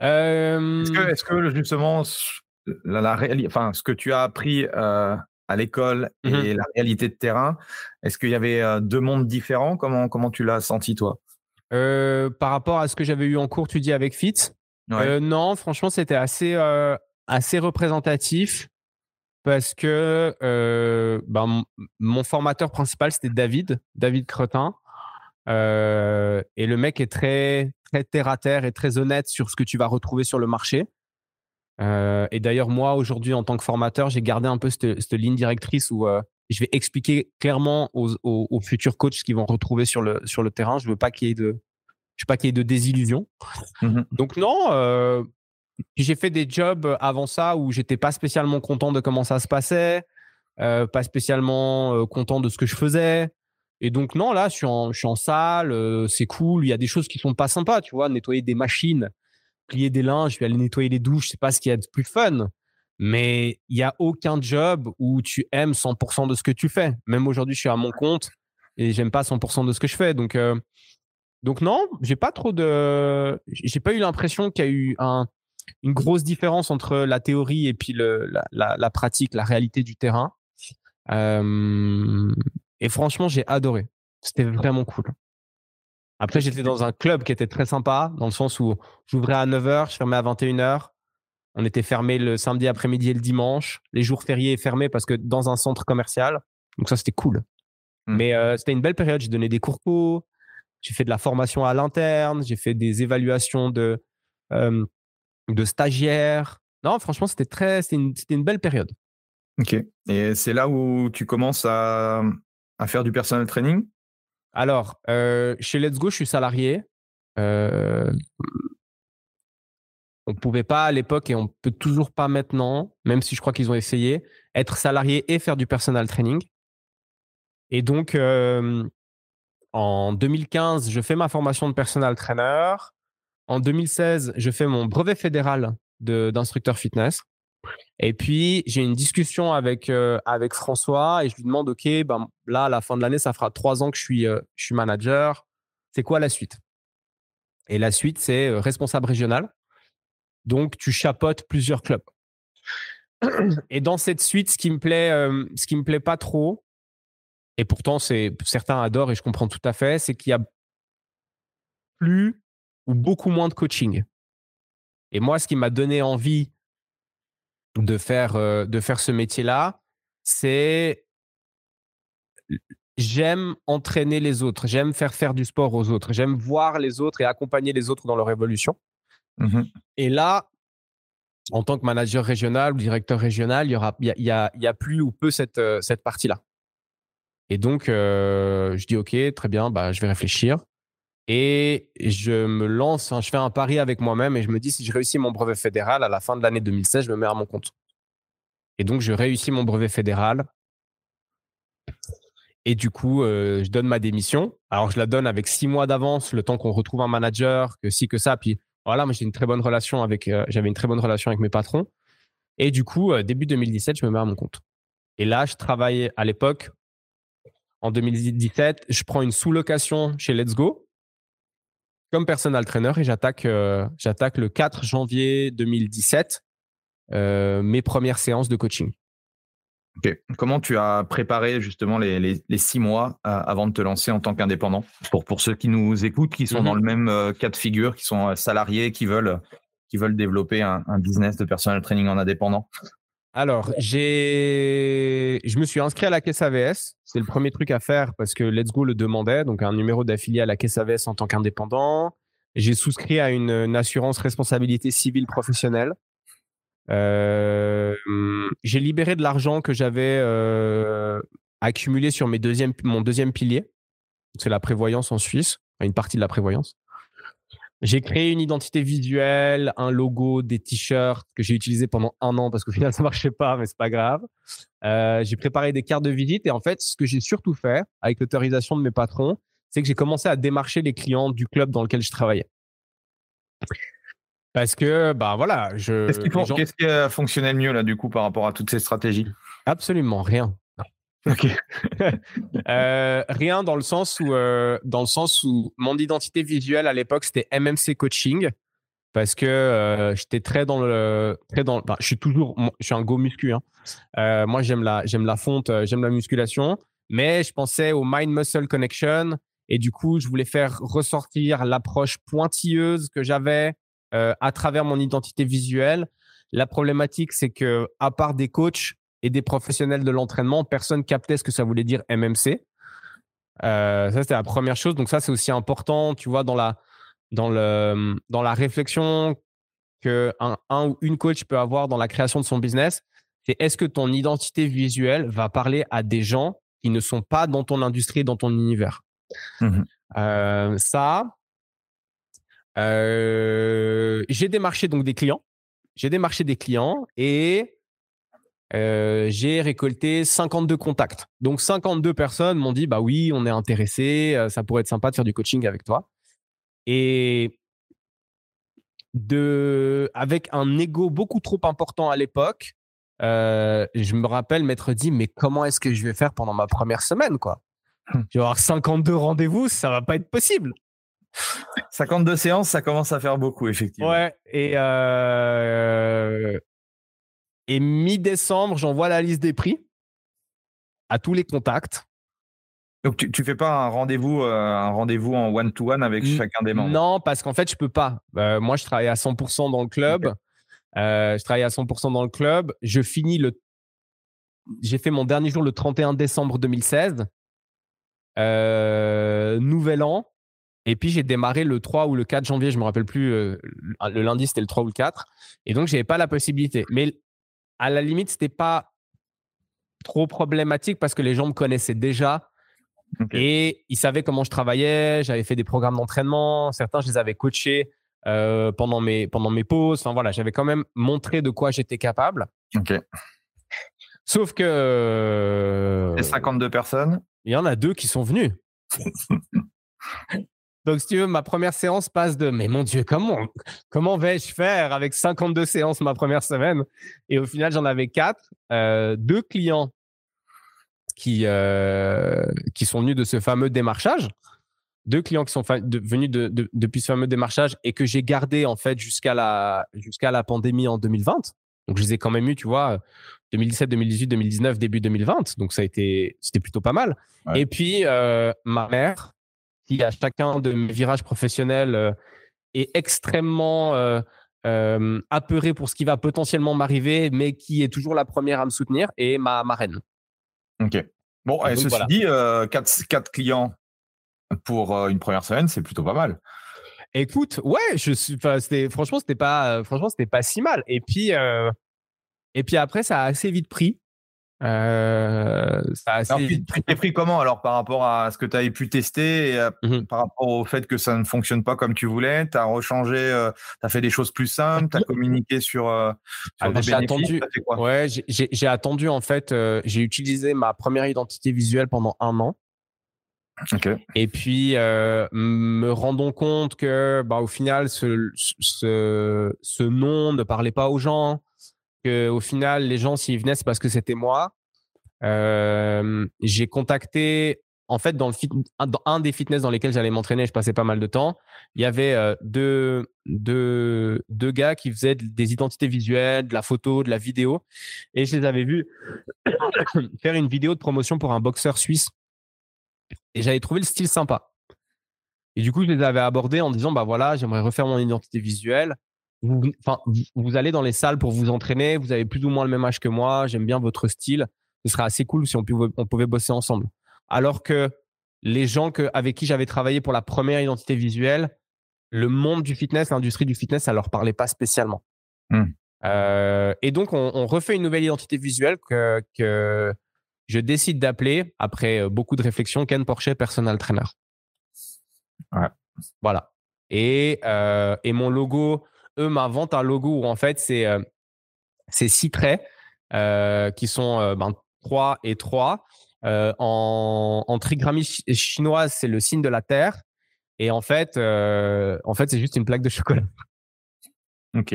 Est-ce que, justement, la, enfin, ce que tu as appris euh, à l'école mmh et la réalité de terrain, est-ce qu'il y avait euh, deux mondes différents? Comment, comment tu l'as senti, toi? Euh, Par rapport à ce que j'avais eu en cours, tu dis avec Fitz? Non, franchement, c'était assez, assez représentatif parce que ben, mon formateur principal, c'était David, David Cretin. et le mec est très, très terre à terre et très honnête sur ce que tu vas retrouver sur le marché. et d'ailleurs, moi, aujourd'hui, en tant que formateur, j'ai gardé un peu cette, ligne directrice où je vais expliquer clairement aux, futurs coachs ce qu'ils vont retrouver sur le, sur le terrain. Je veux pas qu'il y ait de, je veux pas qu'il y ait de désillusion. Mmh Donc non, j'ai fait des jobs avant ça où j'étais pas spécialement content de comment ça se passait, pas spécialement content de ce que je faisais. Et donc non, là, je suis en, salle, c'est cool. Il y a des choses qui sont pas sympas, tu vois, nettoyer des machines, plier des linges, vais aller nettoyer les douches, c'est pas ce qu'il y a de plus fun. Mais il y a aucun job où tu aimes 100% de ce que tu fais. Même aujourd'hui, je suis à mon compte et j'aime pas 100% de ce que je fais. Donc donc non, j'ai pas trop de, j'ai pas eu l'impression qu'il y a eu un une grosse différence entre la théorie et puis le, la, la, pratique, la réalité du terrain. Euh, et franchement, j'ai adoré. C'était vraiment cool. Après, j'étais dans un club qui était très sympa, dans le sens où j'ouvrais à 9h, je fermais à 21h. On était fermé le samedi après-midi et le dimanche. Les jours fériés fermés parce que dans un centre commercial. Donc ça, c'était cool. Mmh. Mais euh, c'était une belle période. J'ai donné des cours co, j'ai fait de la formation à l'interne, j'ai fait des évaluations de, euh, de stagiaires. Non, franchement, c'était très, c'était une, belle période. Ok. Et c'est là où tu commences à, faire du personal training? Alors, euh, chez Let's Go, je suis salarié. Euh, on ne pouvait pas à l'époque et on peut toujours pas maintenant, même si je crois qu'ils ont essayé, être salarié et faire du personal training. Et donc, en 2015, je fais ma formation de personal trainer. En 2016, je fais mon brevet fédéral d'instructeur fitness. Et puis, j'ai une discussion avec, avec François et je lui demande, OK, ben, là, à la fin de l'année, ça fera trois ans que je suis, je suis manager. C'est quoi la suite? Et la suite, c'est responsable régional. Donc, tu chapotes plusieurs clubs. Et dans cette suite, ce qui me plaît, ce qui me plaît pas trop, et pourtant certains adorent et je comprends tout à fait, c'est qu'il y a plus ou beaucoup moins de coaching. Et moi, ce qui m'a donné envie de faire de faire ce métier-là, c'est j'aime entraîner les autres, j'aime faire faire du sport aux autres, j'aime voir les autres et accompagner les autres dans leur évolution. Mmh et là, en tant que manager régional ou directeur régional, il y aura, il y a, il y a plus ou peu cette, euh, cette partie-là. Et donc, euh, je dis OK, très bien, bah, je vais réfléchir. Et je me lance, je fais un pari avec moi-même et je me dis si je réussis mon brevet fédéral à la fin de l'année 2016, je me mets à mon compte. Et donc, je réussis mon brevet fédéral. Et du coup, euh, je donne ma démission. Alors, je la donne avec six mois d'avance, le temps qu'on retrouve un manager, que si, que ça. Puis voilà, moi j'ai une très bonne relation avec, euh, j'avais une très bonne relation avec mes patrons. Et du coup, euh, début 2017, je me mets à mon compte. Et là, je travaille à l'époque, en 2017, je prends une sous-location chez Let's Go comme personal trainer et j'attaque, euh, j'attaque le 4 janvier 2017 mes premières séances de coaching. Comment tu as préparé justement les, six mois euh, avant de te lancer en tant qu'indépendant? Pour, pour ceux qui nous écoutent, qui sont dans mmh le même euh, cas de figure, qui sont euh, salariés, qui veulent, qui veulent développer un, business de personal training en indépendant alors, j'ai, je me suis inscrit à la caisse AVS. C'est le premier truc à faire parce que Let's Go le demandait, donc un numéro d'affilié à la caisse AVS en tant qu'indépendant. J'ai souscrit à une assurance responsabilité civile professionnelle j'ai libéré de l'argent que j'avais accumulé sur mes deuxième, mon deuxième pilier. C'est la prévoyance en Suisse, une partie de la prévoyance. J'ai créé une identité visuelle, un logo, des t-shirts que j'ai utilisé pendant un an parce qu'au final ça marchait pas, mais c'est pas grave. Euh, j'ai préparé des cartes de visite et en fait, ce que j'ai surtout fait avec l'autorisation de mes patrons, c'est que j'ai commencé à démarcher les clients du club dans lequel je travaillais. Parce que, bah voilà, je. Qu'est-ce qui, a fonctionné le mieux là, du coup, par rapport à toutes ces stratégies? Absolument rien. Ok. Euh, rien dans le sens où, euh, dans le sens où mon identité visuelle à l'époque c'était MMC coaching parce que euh, j'étais très dans le, très dans. je suis toujours, je suis un go muscu. Hein. moi j'aime la, j'aime la fonte, j'aime la musculation, mais je pensais au mind muscle connection et du coup je voulais faire ressortir l'approche pointilleuse que j'avais à travers mon identité visuelle. La problématique, c'est que à part des coachs et des professionnels de l'entraînement, personne captait ce que ça voulait dire MMC. Euh, ça, c'était la première chose. Donc ça, c'est aussi important, tu vois, dans la, dans le, dans la réflexion que un, un ou une coach peut avoir dans la création de son business. C'est est-ce que ton identité visuelle va parler à des gens qui ne sont pas dans ton industrie, dans ton univers? Mmh euh, ça, euh, j'ai démarché donc des clients. J'ai démarché des clients et euh, j'ai récolté 52 contacts. Donc 52 personnes m'ont dit bah oui, on est intéressé, euh, ça pourrait être sympa de faire du coaching avec toi. Et de, avec un ego beaucoup trop important à l'époque, je me rappelle m'être dit mais comment est-ce que je vais faire pendant ma première semaine quoi? Je vais avoir 52 rendez-vous, ça va pas être possible. 52 séances, ça commence à faire beaucoup, effectivement. Ouais, et, euh, et mi-décembre, j'envoie la liste des prix à tous les contacts. Donc tu, tu fais pas un rendez-vous euh, un rendez-vous en one to one avec chacun des membres? Non, parce qu'en fait je peux pas. Euh, moi je travaille à 100% dans le club. je travaille à 100% dans le club. Je finis le. J'ai fait mon dernier jour le 31 décembre 2016. nouvel an. Et puis j'ai démarré le 3 ou le 4 janvier, je me rappelle plus. Euh, le lundi c'était le 3 ou le 4. Et donc j'avais pas la possibilité. Mais à la limite c'était pas trop problématique parce que les gens me connaissaient déjà et ils savaient comment je travaillais. J'avais fait des programmes d'entraînement. Certains je les avais coachés euh, pendant mes pendant mes pauses. Enfin voilà, j'avais quand même montré de quoi j'étais capable. Sauf que. Et 52 personnes? Il y en a deux qui sont venus. Donc, si tu veux, ma première séance passe de Mais mon Dieu, comment, comment vais-je faire avec 52 séances ma première semaine? Et au final, j'en avais quatre. Euh, deux clients qui, euh, qui sont venus de ce fameux démarchage. Deux clients qui sont venus de, depuis ce fameux démarchage et que j'ai gardé en fait jusqu'à la, jusqu'à la pandémie en 2020. Donc, je les ai quand même eu, tu vois, 2017, 2018, 2019, début 2020. Donc, ça a été, c'était plutôt pas mal. Et puis, euh, ma mère, qui à chacun de mes virages professionnels euh, est extrêmement euh, apeurée pour ce qui va potentiellement m'arriver, mais qui est toujours la première à me soutenir, et ma marraine. Ok. Bon, et ceci dit, 4 clients pour une première semaine, c'est plutôt pas mal. Écoute, ouais, je suis, c'était, franchement, c'était pas, franchement, c'était pas si mal. Et puis, et puis après, ça a assez vite pris. Euh, ça assez alors, vite pris. pris comment alors par rapport à ce que tu avais pu tester et mmh par rapport au fait que ça ne fonctionne pas comme tu voulais? Tu as rechangé, euh, tu as fait des choses plus simples, tu as communiqué sur, euh, sur des j'ai attendu, ouais, j'ai, attendu en fait, j'ai utilisé ma première identité visuelle pendant un an. Et puis, me rendons compte que, bah, au final, ce, ce, ce nom ne parlait pas aux gens au final, les gens, s'ils venaient, c'est parce que c'était moi. Euh, j'ai contacté, en fait, dans, le dans un des fitness dans lesquels j'allais m'entraîner, je passais pas mal de temps. Il y avait euh, deux, deux, deux gars qui faisaient des identités visuelles, de la photo, de la vidéo. Et je les avais vus faire une vidéo de promotion pour un boxeur suisse. Et j'avais trouvé le style sympa. Et du coup, je les avais abordés en disant, bah voilà, j'aimerais refaire mon identité visuelle vous, allez dans les salles pour vous entraîner, vous avez plus ou moins le même âge que moi, j'aime bien votre style. Ce serait assez cool si on pouvait, on pouvait bosser ensemble. Alors que les gens que, avec qui j'avais travaillé pour la première identité visuelle, le monde du fitness, l'industrie du fitness, ça leur parlait pas spécialement. Hmm. Euh, et donc, on, refait une nouvelle identité visuelle que, que je décide d'appeler, après euh, beaucoup de réflexion, Ken Porcher Personal Trainer. Ouais. Voilà. Et, euh, et mon logo, eux m'inventent un logo où en fait c'est euh, six traits euh, qui sont euh, ben, 3 et 3. en, en trigrammie chinoise, c'est le signe de la Terre. Et en fait, en fait c'est juste une plaque de chocolat. Ok.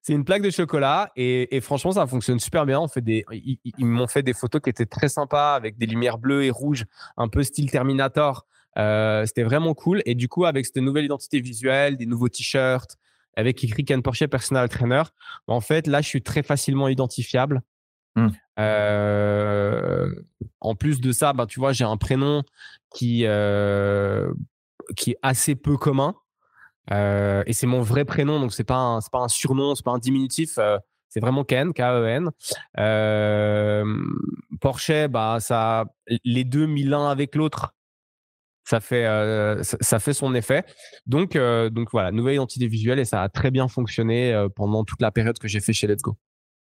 c'est une plaque de chocolat et, franchement, ça fonctionne super bien. On fait des, ils, m'ont fait des photos qui étaient très sympas avec des lumières bleues et rouges, un peu style Terminator. C'était vraiment cool. Et du coup, avec cette nouvelle identité visuelle, des nouveaux t-shirts, avec écrit Ken Porsche Personal Trainer. En fait, là, je suis très facilement identifiable. Mmh. Euh, en plus de ça, bah, tu vois, j'ai un prénom qui, euh, qui est assez peu commun. Euh, et c'est mon vrai prénom, donc c'est pas un, pas un surnom, c'est pas un diminutif. c'est vraiment Ken, K-E-N. Porsche, bah, ça, les deux mis l'un avec l'autre, ça fait, euh, ça, fait son effet. Donc, euh, donc voilà, nouvelle identité visuelle et ça a très bien fonctionné euh, pendant toute la période que j'ai fait chez Let's Go.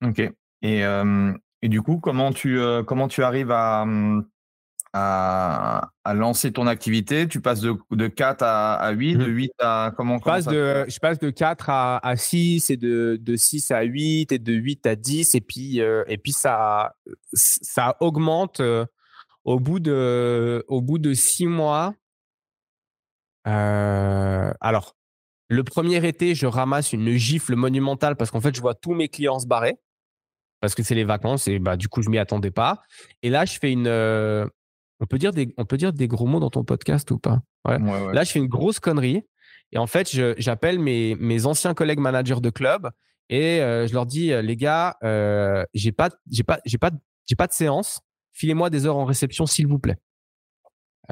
Ok. Et, et du coup, comment tu, comment tu arrives à, à, à, lancer ton activité? Tu passes de, de 4 à, à 8, de 8 mmh. à comment, je, passe de, je passe de 4 à, à 6 et de, de 6 à 8 et de 8 à 10 et puis, et puis ça, ça augmente au bout de, au bout de six mois, euh, alors, le premier été, je ramasse une gifle monumentale parce qu'en fait, je vois tous mes clients se barrer parce que c'est les vacances et bah, du coup, je m'y attendais pas. Et là, je fais une. Euh, on, peut dire des, on peut dire des gros mots dans ton podcast ou pas? Ouais. Là, je fais une grosse connerie. Et en fait, j'appelle mes, mes anciens collègues managers de club et euh, je leur dis les gars, j'ai pas, j'ai pas, j'ai pas, j'ai pas de séance filez-moi des heures en réception, s'il vous plaît.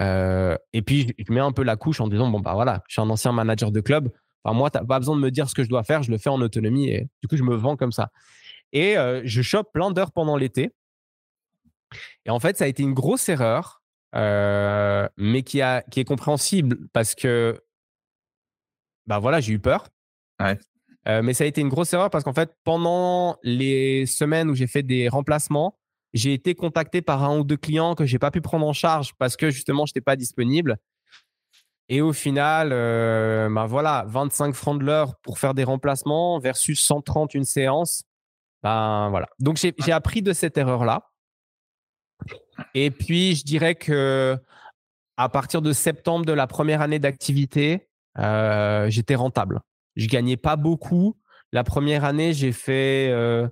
Euh, et puis, je mets un peu la couche en disant, bon, bah voilà, je suis un ancien manager de club. Enfin, moi, tu n'as pas besoin de me dire ce que je dois faire, je le fais en autonomie et du coup, je me vends comme ça. Et euh, je chope plein d'heures pendant l'été. Et en fait, ça a été une grosse erreur, euh, mais qui, a, qui est compréhensible parce que, bah voilà, j'ai eu peur. mais ça a été une grosse erreur parce qu'en fait, pendant les semaines où j'ai fait des remplacements, j'ai été contacté par un ou deux clients que j'ai pas pu prendre en charge parce que justement, je n'étais pas disponible. Et au final, euh, ben voilà, 25 francs de l'heure pour faire des remplacements versus 130 une séance. Ben voilà. Donc j'ai appris de cette erreur-là. Et puis je dirais que à partir de septembre de la première année d'activité, euh, j'étais rentable. Je gagnais pas beaucoup. La première année, j'ai fait euh,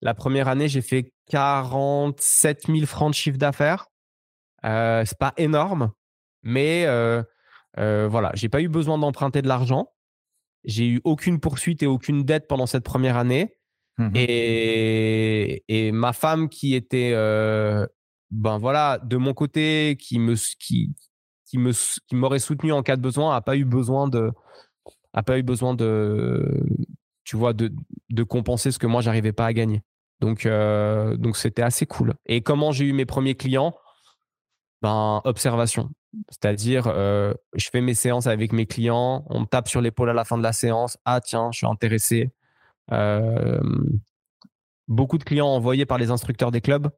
la première année, j'ai fait 47 000 francs de chiffre d'affaires. Euh, c'est pas énorme, mais euh, euh, voilà, j'ai pas eu besoin d'emprunter de l'argent. J'ai eu aucune poursuite et aucune dette pendant cette première année. Mmh et, et, ma femme qui était, euh, ben voilà, de mon côté, qui me, qui, qui me, qui m'aurait soutenu en cas de besoin, a pas eu besoin de, a pas eu besoin de, tu vois, de, de compenser ce que moi j'arrivais pas à gagner. Donc, euh, donc c'était assez cool. Et comment j'ai eu mes premiers clients? Ben observation. C'est-à-dire, euh, je fais mes séances avec mes clients, on me tape sur l'épaule à la fin de la séance. Ah tiens, je suis intéressé. Euh, beaucoup de clients envoyés par les instructeurs des clubs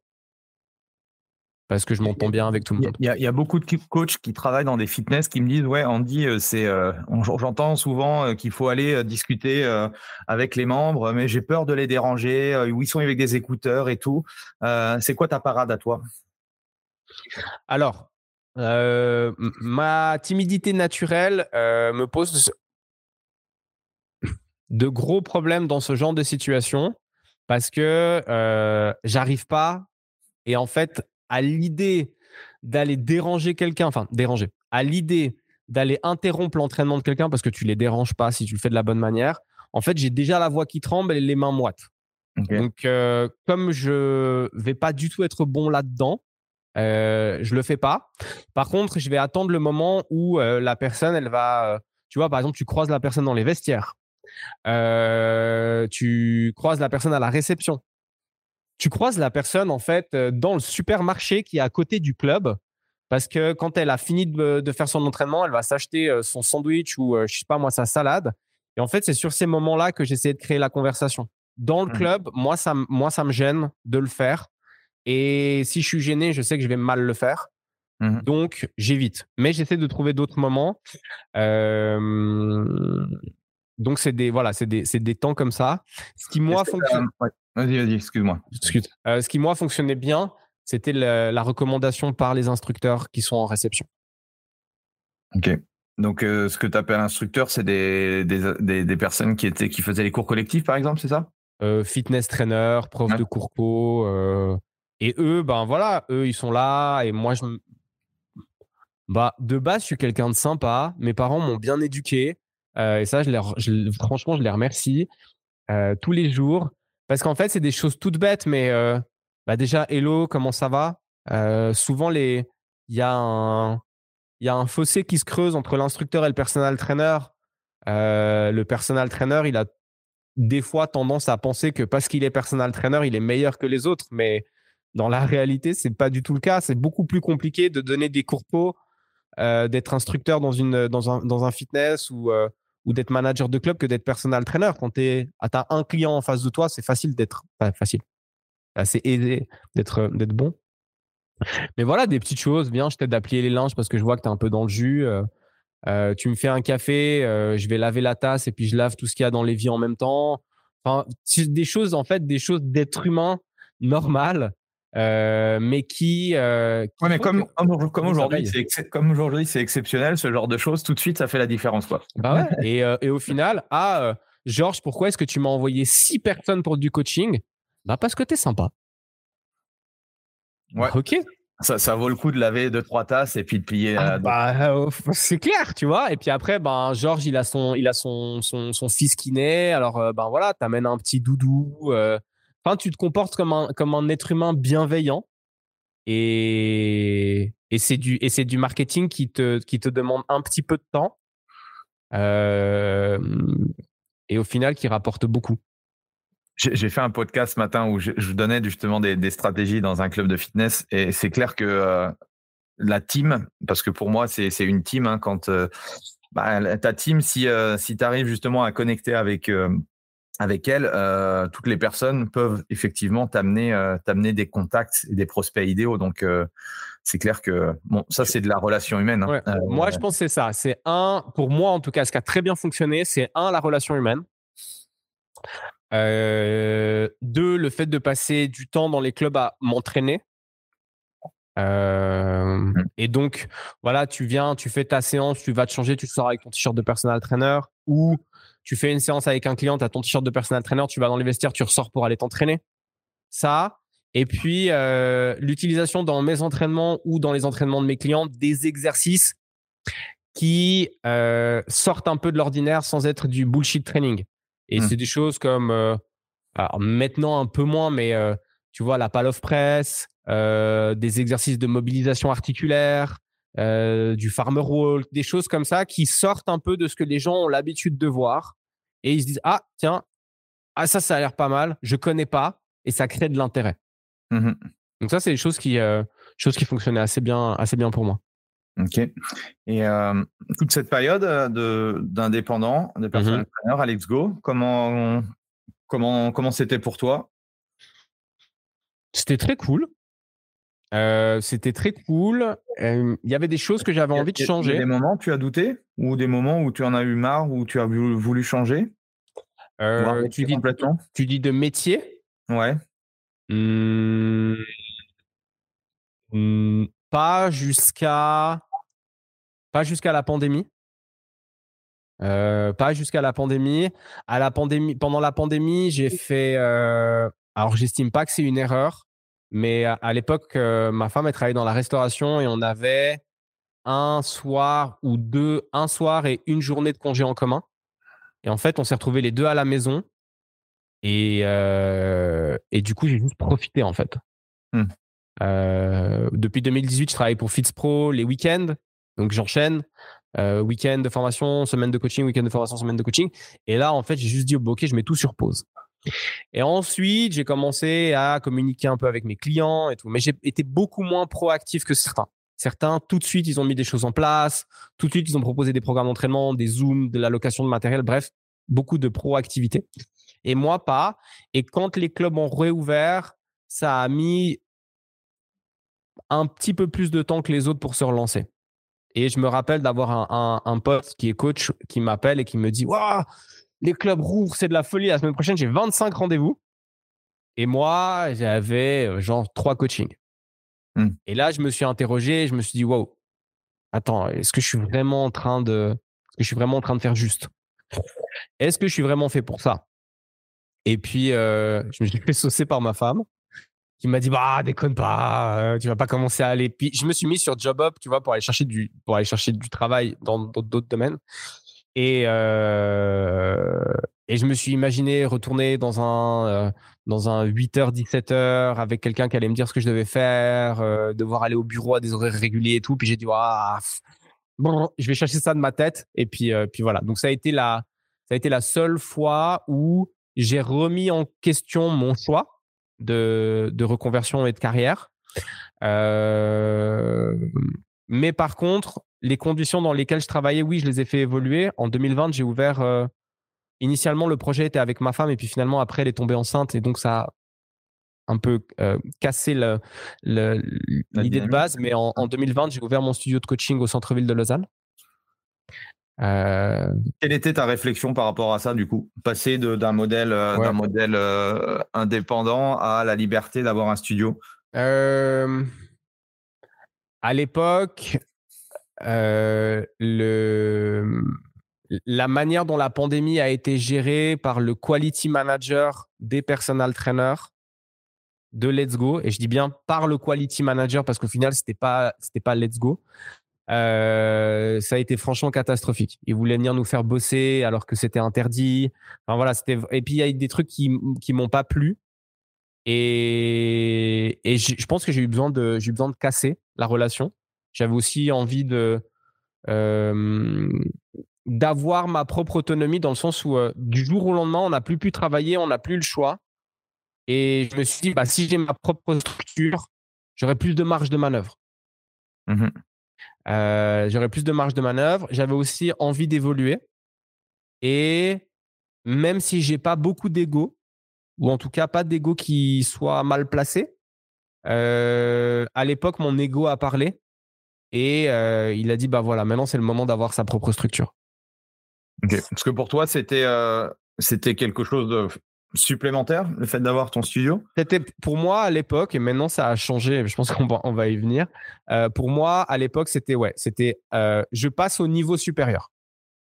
parce que je m'entends bien avec tout le monde. Il y, a, beaucoup de coachs qui travaillent dans des fitness qui me disent ouais Andy euh, c'est j'entends souvent qu'il faut aller discuter avec les membres mais j'ai peur de les déranger où ils sont avec des écouteurs et tout c'est quoi ta parade à toi? Alors euh, ma timidité naturelle euh, me pose de gros problèmes dans ce genre de situation parce que euh, j'arrive pas et en fait à l'idée d'aller déranger quelqu'un, enfin déranger, à l'idée d'aller interrompre l'entraînement de quelqu'un parce que tu les déranges pas si tu le fais de la bonne manière, en fait j'ai déjà la voix qui tremble et les mains moites. Donc comme je vais pas du tout être bon là-dedans, euh, je le fais pas. Par contre, je vais attendre le moment où euh, la personne, elle va, euh, tu vois, par exemple, tu croises la personne dans les vestiaires, euh, tu croises la personne à la réception, tu croises la personne en fait dans le supermarché qui est à côté du club, parce que quand elle a fini de, de faire son entraînement, elle va s'acheter son sandwich ou je sais pas moi sa salade. Et en fait, c'est sur ces moments-là que j'essaie de créer la conversation. Dans le mmh. club, moi ça, moi ça me gêne de le faire et si je suis gêné, je sais que je vais mal le faire. Mmh Donc, j'évite. Mais j'essaie de trouver d'autres moments. donc, c'est des, voilà, c'est des, des, temps comme ça. Ce qui, moi, fonctionne. Vas-y, vas-y, excuse-moi. Euh, ce qui, moi, fonctionnait bien, c'était la, recommandation par les instructeurs qui sont en réception. Ok. Donc, euh, ce que tu appelles instructeur, c'est des, des, des, personnes qui, étaient, qui faisaient les cours collectifs, par exemple, c'est ça? Euh, Fitness trainer, prof de cours co, et eux, ben voilà, eux, ils sont là. Et moi, je. Bah, de base, je suis quelqu'un de sympa. Mes parents m'ont bien éduqué. Et ça, je les, franchement, je les remercie tous les jours. Parce qu'en fait, c'est des choses toutes bêtes. Mais euh, bah déjà, hello, comment ça va? Souvent, il y, a un... fossé qui se creuse entre l'instructeur et le personal trainer. le personal trainer, il a des fois tendance à penser que parce qu'il est personal trainer, il est meilleur que les autres. Mais dans la réalité, c'est pas du tout le cas. C'est beaucoup plus compliqué de donner des cours euh, d'être instructeur dans, un, dans un fitness ou, euh, ou d'être manager de club que d'être personal trainer. Quand tu as un client en face de toi, c'est facile d'être. Facile. C'est aisé d'être d'être bon. Mais voilà, des petites choses. Viens, je t'aide à plier les linges parce que je vois que tu es un peu dans le jus. Euh, tu me fais un café, je vais laver la tasse et puis je lave tout ce qu'il y a dans l'évier en même temps. Enfin, des choses, en fait, des choses d'être humain normal euh, mais qui. Euh, mais comme, comme, aujourd'hui, c'est comme aujourd'hui, c'est exceptionnel ce genre de choses. Tout de suite, ça fait la différence, quoi. Bah et, euh, et, au final, ah, Georges, pourquoi est-ce que tu m'as envoyé six personnes pour du coaching? Bah parce que t'es sympa. Ouais. Ok. Ça, ça, vaut le coup de laver deux trois tasses et puis de plier. Ah, bah, c'est clair, tu vois. Et puis après, ben Georges, il a son, il a son, son, son fils qui naît. Alors ben voilà, t'amènes un petit doudou. Enfin, tu te comportes comme un, comme un être humain bienveillant. Et, et c'est du, du marketing qui te, qui te demande un petit peu de temps. Euh, et au final, qui rapporte beaucoup. J'ai fait un podcast ce matin où je, donnais justement des, des, stratégies dans un club de fitness. Et c'est clair que euh, la team, parce que pour moi, c'est une team, hein, quand euh, bah, ta team, si, si tu arrives justement à connecter avec avec elle, euh, toutes les personnes peuvent effectivement t'amener euh, t'amener des contacts et des prospects idéaux. Donc, euh, c'est clair que bon, ça, c'est de la relation humaine. Hein. moi, je pense que c'est ça. C'est un, pour moi en tout cas, ce qui a très bien fonctionné, c'est un, la relation humaine. deux, le fait de passer du temps dans les clubs à m'entraîner. Mmh. Et donc, voilà, tu viens, tu fais ta séance, tu vas te changer, tu sors avec ton t-shirt de personal trainer ou tu fais une séance avec un client, tu as ton t-shirt de personal trainer, tu vas dans les vestiaires, tu ressors pour aller t'entraîner. Ça. Et puis, l'utilisation dans mes entraînements ou dans les entraînements de mes clients des exercices qui sortent un peu de l'ordinaire sans être du bullshit training. Et mmh. c'est des choses comme, alors maintenant un peu moins, mais tu vois, la pal of press, des exercices de mobilisation articulaire, du farmer walk, des choses comme ça qui sortent un peu de ce que les gens ont l'habitude de voir. Et ils se disent, ah, tiens, ah, ça, ça a l'air pas mal, je connais pas, et ça crée de l'intérêt. Mmh Donc ça, c'est des choses qui, choses qui fonctionnaient assez bien, assez bien pour moi. Ok. Et toute cette période d'indépendant, de mmh personnel à Let's Go, comment comment comment c'était pour toi? C'était très cool. C'était très cool. Il y avait des choses que j'avais envie de changer. des moments où tu as douté? Ou des moments où tu en as eu marre ou tu as voulu, changer? Tu, dis, tu dis de métier? Ouais. Mmh. Mmh, pas jusqu'à pas jusqu'à la pandémie. Euh, pas jusqu'à la pandémie. À la pandémie, pendant la pandémie, j'ai fait. Euh, alors, j'estime pas que c'est une erreur, mais à, l'époque, euh, ma femme elle travaillait dans la restauration et on avait un soir ou deux, un soir et une journée de congé en commun. Et en fait, on s'est retrouvés les deux à la maison. Et, et du coup, j'ai juste profité en fait. Mmh. depuis 2018, je travaille pour FitzPro les week-ends. Donc j'enchaîne. Euh, week-end de formation, semaine de coaching, week-end de formation, semaine de coaching. Et là, en fait, j'ai juste dit, ok, je mets tout sur pause. Et ensuite, j'ai commencé à communiquer un peu avec mes clients et tout. Mais j'ai été beaucoup moins proactif que certains. Certains, tout de suite, ils ont mis des choses en place. Tout de suite, ils ont proposé des programmes d'entraînement, des Zooms, de l'allocation de matériel. Bref, beaucoup de proactivité. Et moi, pas. Et quand les clubs ont réouvert, ça a mis un petit peu plus de temps que les autres pour se relancer. Et je me rappelle d'avoir un, un, pote qui est coach qui m'appelle et qui me dit Waouh, les clubs rouvrent, c'est de la folie. La semaine prochaine, j'ai 25 rendez-vous. Et moi, j'avais euh, genre trois coachings. Hmm. Et là, je me suis interrogé, je me suis dit Waouh, attends, est-ce que je suis vraiment en train de, que je suis vraiment en train de faire juste? Est-ce que je suis vraiment fait pour ça? Et puis, euh, je me suis fait saucer par ma femme qui m'a dit bah déconne pas, euh, tu vas pas commencer à aller. Puis je me suis mis sur JobUp, tu vois, pour aller chercher du pour aller chercher du travail dans d'autres domaines. Et euh, et je me suis imaginé retourner dans un euh, dans un 8h 17h avec quelqu'un qui allait me dire ce que je devais faire, devoir aller au bureau à des horaires réguliers et tout. Puis j'ai dit ah bon, je vais chercher ça de ma tête. Et puis puis voilà. Donc ça a été la ça a été la seule fois où j'ai remis en question mon choix de, reconversion et de carrière. Euh, mais par contre, les conditions dans lesquelles je travaillais, oui, je les ai fait évoluer. En 2020, j'ai ouvert. Euh, initialement, le projet était avec ma femme, et puis finalement, après, elle est tombée enceinte, et donc ça a un peu euh, cassé l'idée de base. Mais en 2020, j'ai ouvert mon studio de coaching au centre-ville de Lausanne. Euh, Quelle était ta réflexion par rapport à ça, du coup? Passer d'un modèle, euh, d'un modèle indépendant à la liberté d'avoir un studio? À l'époque, le... la manière dont la pandémie a été gérée par le quality manager des personal trainers de Let's Go, et je dis bien par le quality manager parce qu'au final, ce n'était pas, pas Let's Go, euh, ça a été franchement catastrophique. Ils voulaient venir nous faire bosser alors que c'était interdit. Enfin voilà, c'était. Et puis il y a eu des trucs qui qui m'ont pas plu. Et, et je pense que j'ai eu besoin de j'ai eu besoin de casser la relation. J'avais aussi envie de euh, d'avoir ma propre autonomie dans le sens où euh, du jour au lendemain, on n'a plus pu travailler, on n'a plus le choix. Et je me suis dit, bah, si j'ai ma propre structure, j'aurai plus de marge de manœuvre. Mmh euh, j'aurais plus de marge de manœuvre. J'avais aussi envie d'évoluer. Et même si j'ai pas beaucoup d'ego, ou en tout cas pas d'ego qui soit mal placé, euh, à l'époque, mon ego a parlé et euh, il a dit bah voilà, maintenant c'est le moment d'avoir sa propre structure. Parce que pour toi, c'était c'était quelque chose de supplémentaire, le fait d'avoir ton studio? C'était pour moi à l'époque, et maintenant ça a changé, je pense qu'on va, on va y venir. Euh, pour moi, à l'époque, c'était ouais, c'était euh, je passe au niveau supérieur.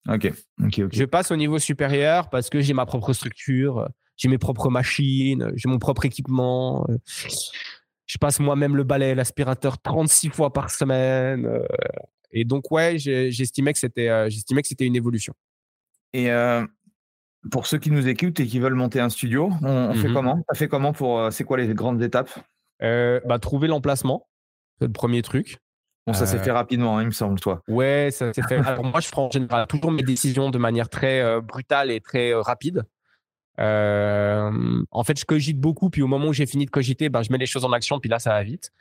Ok, ok, ok. Je passe au niveau supérieur parce que j'ai ma propre structure, j'ai mes propres machines, j'ai mon propre équipement. Euh, je passe moi-même le balai, l'aspirateur 36 fois par semaine. et donc, ouais, j'estimais que c'était, j'estimais que c'était une évolution. Et pour ceux qui nous écoutent et qui veulent monter un studio, on, fait mmh comment? Ça fait comment pour euh, C'est quoi les grandes étapes? Euh, bah, Trouver l'emplacement, c'est le premier truc. Bon, ça s'est euh, fait rapidement, hein, il me semble, toi. Ouais, ça s'est fait. Alors, moi, je prends en général toujours mes décisions de manière très brutale et très rapide. En fait, je cogite beaucoup, puis au moment où j'ai fini de cogiter, ben, je mets les choses en action, puis là, ça va vite.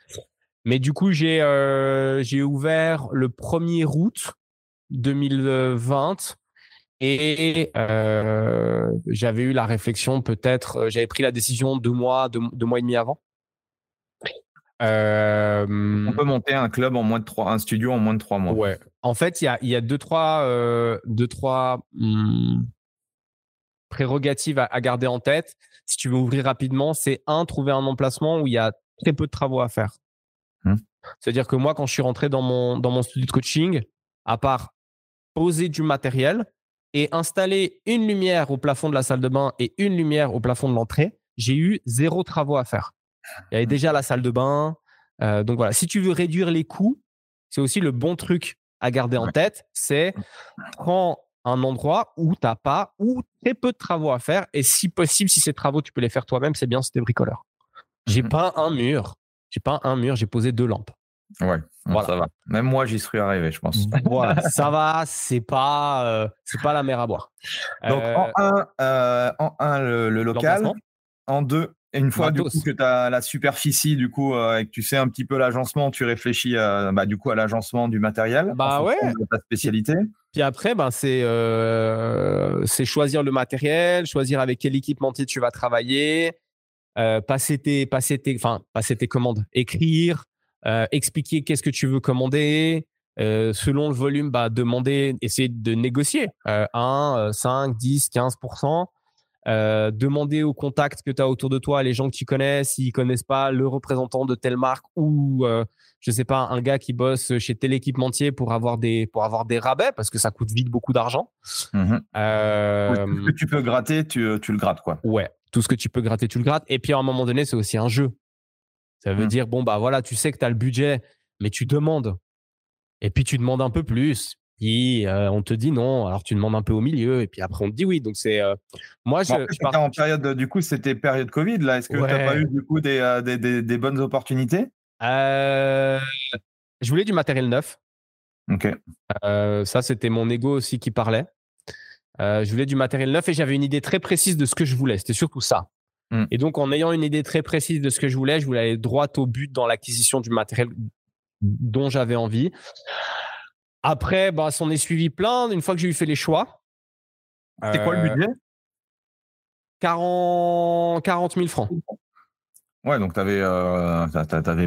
Mais du coup, j'ai j'ai ouvert le 1er août 2020 et euh, j'avais eu la réflexion, peut-être, euh, j'avais pris la décision deux mois, deux, mois et demi avant. Euh, On peut monter un club en moins de trois, un studio en moins de trois mois. Ouais. En fait, il y a, y a, deux, trois, deux, trois hmm, prérogatives à, garder en tête. Si tu veux ouvrir rapidement, c'est un, trouver un emplacement où il y a très peu de travaux à faire. Mmh. C'est-à-dire que moi, quand je suis rentré dans mon, dans mon studio de coaching, à part poser du matériel, et installer une lumière au plafond de la salle de bain et une lumière au plafond de l'entrée, j'ai eu zéro travaux à faire. Il y avait déjà la salle de bain. Euh, donc voilà, si tu veux réduire les coûts, c'est aussi le bon truc à garder en tête, c'est prends un endroit où tu n'as pas ou très peu de travaux à faire et si possible, si ces travaux tu peux les faire toi-même, c'est bien si tu es bricoleur. J'ai mmh pas un mur, j'ai pas un mur, j'ai posé deux lampes. Ouais, ça va. Même moi, j'y serais arrivé, je pense. Voilà, ça va, c'est pas, euh, c'est pas la mer à boire. Donc, en euh, un, euh, en un le, local. En deux, une fois du coup, que tu as la superficie, du coup, et que tu sais un petit peu l'agencement, tu réfléchis bah, du coup à l'agencement du matériel. Bah ouais. De ta spécialité. Puis après, ben, c'est c'est choisir le matériel, choisir avec quel équipementier tu vas travailler, passer tes, passer tes, enfin, passer tes commandes, écrire, euh, expliquer qu'est-ce que tu veux commander. Euh, selon le volume, bah, demander, essayer de négocier 1, 5, 10, 15%. Euh, demander aux contacts que tu as autour de toi, les gens que tu connais, s'ils connaissent pas le représentant de telle marque ou euh, je sais pas un gars qui bosse chez tel équipementier pour avoir des pour avoir des rabais parce que ça coûte vite beaucoup d'argent. Mmh euh, tout ce que tu peux gratter, tu, tu, le grattes quoi. Ouais, tout ce que tu peux gratter, tu le grattes. Et puis à un moment donné, c'est aussi un jeu. Ça veut mmh. dire, bon, bah voilà, tu sais que tu as le budget, mais tu demandes. Et puis tu demandes un peu plus. Puis on te dit non, alors tu demandes un peu au milieu, et puis après on te dit oui. Donc c'est. moi, je. en période, du coup, c'était période Covid, là. Est-ce que tu n'as pas eu, du coup, des, des, des, bonnes opportunités? Je voulais du matériel neuf. Ok. ça, c'était mon ego aussi qui parlait. je voulais du matériel neuf et j'avais une idée très précise de ce que je voulais. C'était surtout ça. Mm. Et donc, en ayant une idée très précise de ce que je voulais, je voulais aller droit au but dans l'acquisition du matériel dont j'avais envie. Après, bah, s'en est suivi plein. Une fois que j'ai eu fait les choix. C'était quoi le euh, budget? 40, 40 000 francs. Ouais, donc tu avais, euh,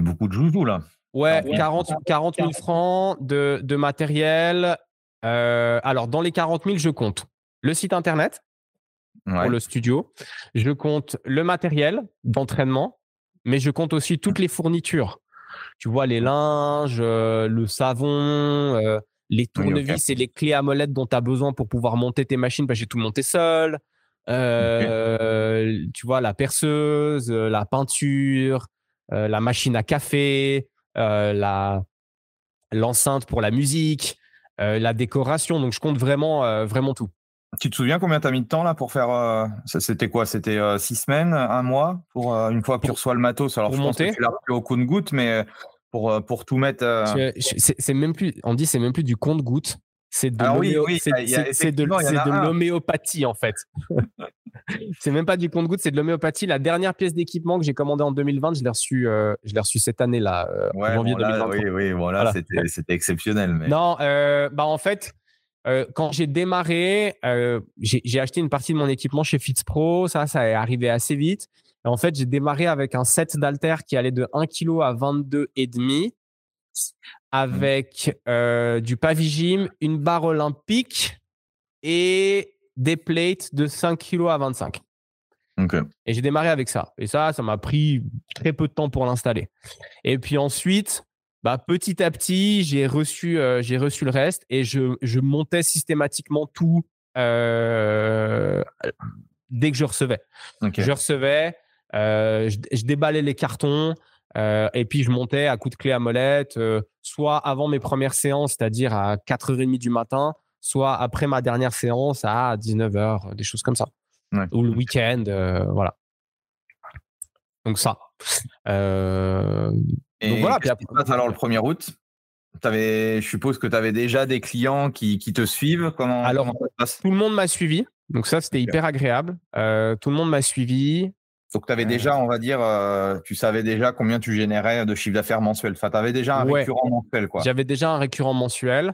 beaucoup de joujoux là. Ouais, 40, 40 000 francs de, de matériel. Euh, alors, dans les 40 000, je compte le site internet, pour le studio. Je compte le matériel d'entraînement, mais je compte aussi toutes les fournitures. Tu vois, les linges, euh, le savon, euh, les tournevis et les clés à molette dont tu as besoin pour pouvoir monter tes machines, parce que j'ai tout monté seul. Euh, tu vois, la perceuse, la peinture, la machine à café, la l'enceinte pour la musique, la décoration. Donc, je compte vraiment, vraiment tout. Tu te souviens combien tu as mis de temps là pour faire euh, C'était quoi? C'était euh, six semaines, un mois pour euh, une fois que tu reçois le matos? Alors je pense que tu l'as au compte-goutte, mais pour pour tout mettre. C'est même plus. On dit c'est même plus du compte-goutte. C'est de l'homéopathie en fait. c'est même pas du compte-goutte, c'est de l'homéopathie. La dernière pièce d'équipement que j'ai commandée en 2020, je l'ai reçue, je l'ai reçue cette année là, en janvier 2020. Oui, oui, voilà, c'était exceptionnel. Mais... Non, bah en fait, euh, quand j'ai démarré, euh, j'ai acheté une partie de mon équipement chez FitzPro. Ça, ça est arrivé assez vite. en fait, j'ai démarré avec un set d'haltères qui allait de 1 kg à 22,5 avec euh, du Pavigym, une barre olympique et des plates de 5 kg à 25. Et j'ai démarré avec ça. Et ça, ça m'a pris très peu de temps pour l'installer. Et puis ensuite, bah, petit à petit, j'ai reçu, euh, j'ai reçu le reste et je, je montais systématiquement tout euh, dès que je recevais. Je recevais, euh, je, déballais les cartons et puis je montais à coups de clé à molette, soit avant mes premières séances, c'est-à-dire à 4h30 du matin, soit après ma dernière séance à 19h, des choses comme ça ou le week-end, voilà. Donc ça. Euh, donc voilà. Puis après, alors le 1er août? Avais, je suppose que tu avais déjà des clients qui, qui te suivent. Comment, alors, tout le monde m'a suivi. Donc ça, c'était hyper agréable. Euh, tout le monde m'a suivi. Donc tu avais déjà, on va dire, tu savais déjà combien tu générais de chiffre d'affaires mensuel. Enfin, tu avais déjà un récurrent mensuel. J'avais déjà un récurrent mensuel.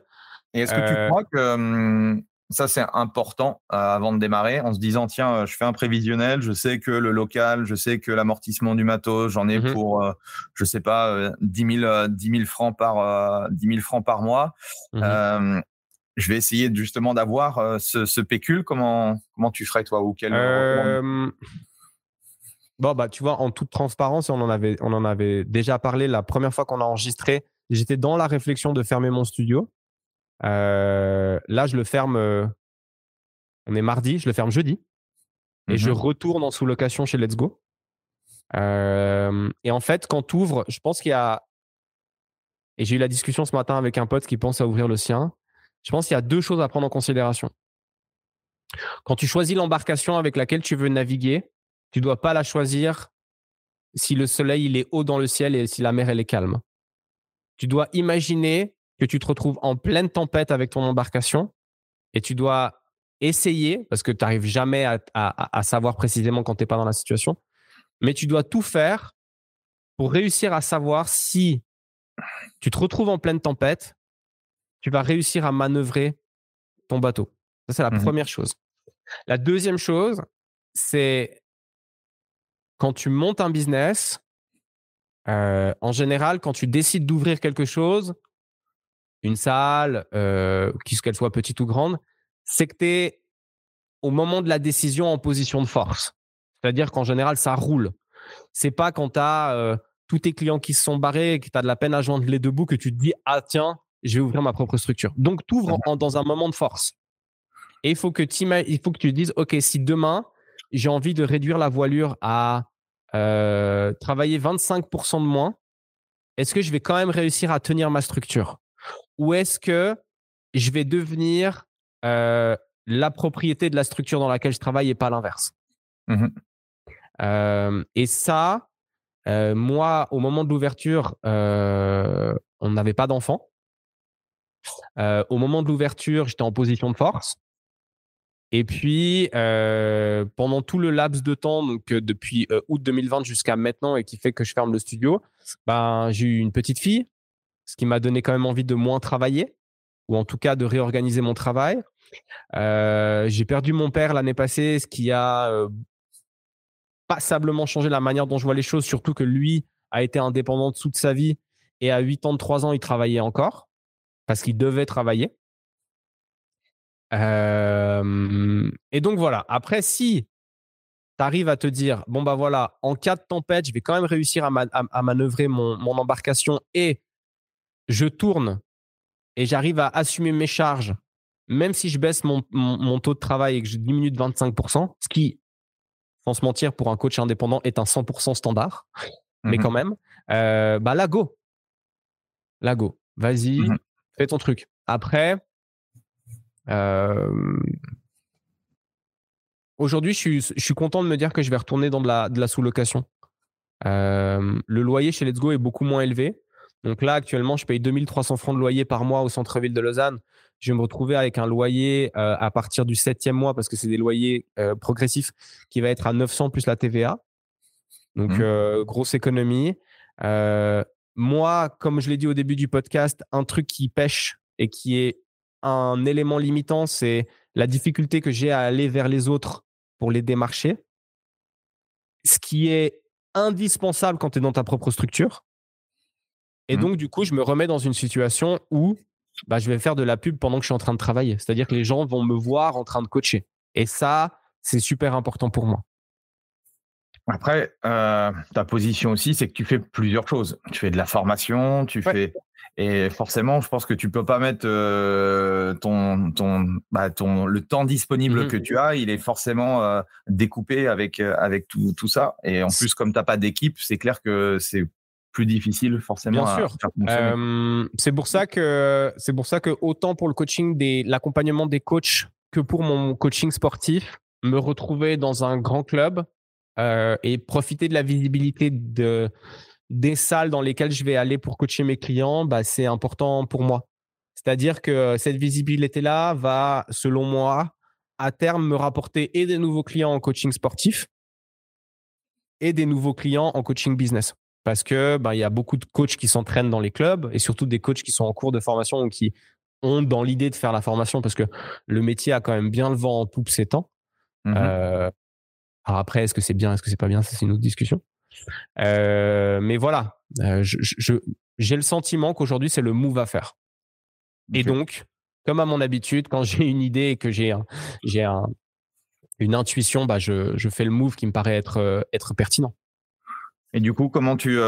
Et est-ce que tu crois que ça, c'est important euh, avant de démarrer, en se disant tiens, euh, je fais un prévisionnel, je sais que le local, je sais que l'amortissement du matos, j'en ai mmh pour, je euh, je sais pas, 10 000, francs par, 10 francs par mois. Mmh je vais essayer justement d'avoir ce, pécule. Comment, comment tu ferais, toi ou quel Bon, bah, tu vois, en toute transparence, on en avait, on en avait déjà parlé la première fois qu'on a enregistré. J'étais dans la réflexion de fermer mon studio. Euh, là, je le ferme. Euh, on est mardi, je le ferme jeudi. Et je mmh retourne en sous-location chez Let's Go. Euh, et en fait, quand tu ouvres, je pense qu'il y a. Et j'ai eu la discussion ce matin avec un pote qui pense à ouvrir le sien. Je pense qu'il y a deux choses à prendre en considération. Quand tu choisis l'embarcation avec laquelle tu veux naviguer, tu ne dois pas la choisir si le soleil il est haut dans le ciel et si la mer elle est calme. Tu dois imaginer que tu te retrouves en pleine tempête avec ton embarcation et tu dois essayer, parce que tu n'arrives jamais à, savoir précisément quand tu n'es pas dans la situation, mais tu dois tout faire pour réussir à savoir si tu te retrouves en pleine tempête, tu vas réussir à manœuvrer ton bateau. Ça, c'est la mmh première chose. La deuxième chose, c'est quand tu montes un business, euh, en général, quand tu décides d'ouvrir quelque chose, une salle, euh, qu'elle soit petite ou grande, c'est que tu es au moment de la décision en position de force. C'est-à-dire qu'en général, ça roule. C'est pas quand tu as euh, tous tes clients qui se sont barrés et que tu as de la peine à joindre les deux bouts que tu te dis Ah, tiens, je vais ouvrir ma propre structure. Donc, tu ouvres dans un moment de force. Et il faut que, il faut que tu te dises Ok, si demain, j'ai envie de réduire la voilure à euh, travailler 25% de moins, est-ce que je vais quand même réussir à tenir ma structure? Ou est-ce que je vais devenir euh, la propriété de la structure dans laquelle je travaille et pas l'inverse? Mmh euh, Et ça, euh, moi, au moment de l'ouverture, on n'avait pas d'enfant. au moment de l'ouverture, j'étais en position de force. Et puis, pendant tout le laps de temps, donc depuis août 2020 jusqu'à maintenant, et qui fait que je ferme le studio, ben, j'ai eu une petite fille ce qui m'a donné quand même envie de moins travailler, ou en tout cas de réorganiser mon travail. Euh, j'ai perdu mon père l'année passée, ce qui a passablement changé la manière dont je vois les choses, surtout que lui a été indépendant toute sa vie et à 8 ans de 3 ans, il travaillait encore parce qu'il devait travailler. Et donc voilà, après, si tu arrives à te dire, bon bah voilà, en cas de tempête, je vais quand même réussir à, manœuvrer mon embarcation et je tourne et j'arrive à assumer mes charges, même si je baisse mon, taux de travail et que je diminue de 25%, ce qui, sans se mentir, pour un coach indépendant est un 100% standard, mais mmh quand même, euh, bah là, go. Là, go. Vas-y, mmh fais ton truc. Après, euh, aujourd'hui, je suis, content de me dire que je vais retourner dans de la, sous-location. Euh, le loyer chez Let's Go est beaucoup moins élevé. Donc là, actuellement, je paye 2300 francs de loyer par mois au centre-ville de Lausanne. Je vais me retrouver avec un loyer euh, à partir du septième mois, parce que c'est des loyers euh, progressifs, qui va être à 900 plus la TVA. Donc, mmh. euh, grosse économie. moi, comme je l'ai dit au début du podcast, un truc qui pêche et qui est un élément limitant, c'est la difficulté que j'ai à aller vers les autres pour les démarcher. Ce qui est indispensable quand tu es dans ta propre structure. Et mmh. donc, du coup, je me remets dans une situation où bah, je vais faire de la pub pendant que je suis en train de travailler. C'est-à-dire que les gens vont me voir en train de coacher. Et ça, c'est super important pour moi. Après, ta position aussi, c'est que tu fais plusieurs choses. Tu fais de la formation, tu fais et forcément, je pense que tu peux pas mettre euh, ton, ton, bah, ton, le temps disponible mmh que tu as, il est forcément euh, découpé avec, euh, avec tout, tout, ça. Et en plus, comme tu n'as pas d'équipe, c'est clair que c'est plus difficile forcément. Bien sûr. c'est pour ça que c'est pour ça que autant pour le coaching des l'accompagnement des coachs que pour mon coaching sportif, me retrouver dans un grand club et profiter de la visibilité de des salles dans lesquelles je vais aller pour coacher mes clients, bah, c'est important pour moi. C'est-à-dire que cette visibilité-là va, selon moi, à terme me rapporter et des nouveaux clients en coaching sportif et des nouveaux clients en coaching business. Parce que bah, il y a beaucoup de coachs qui s'entraînent dans les clubs et surtout des coachs qui sont en cours de formation ou qui ont dans l'idée de faire la formation parce que le métier a quand même bien le vent en poupe ces temps. Mmh euh, alors après, est-ce que c'est bien, est-ce que c'est pas bien, c'est une autre discussion. Euh, mais voilà, euh, j'ai le sentiment qu'aujourd'hui, c'est le move à faire. Et donc, comme à mon habitude, quand j'ai une idée et que j'ai j'ai une intuition, bah je, je, fais le move qui me paraît être, être pertinent. Et du coup, comment tu,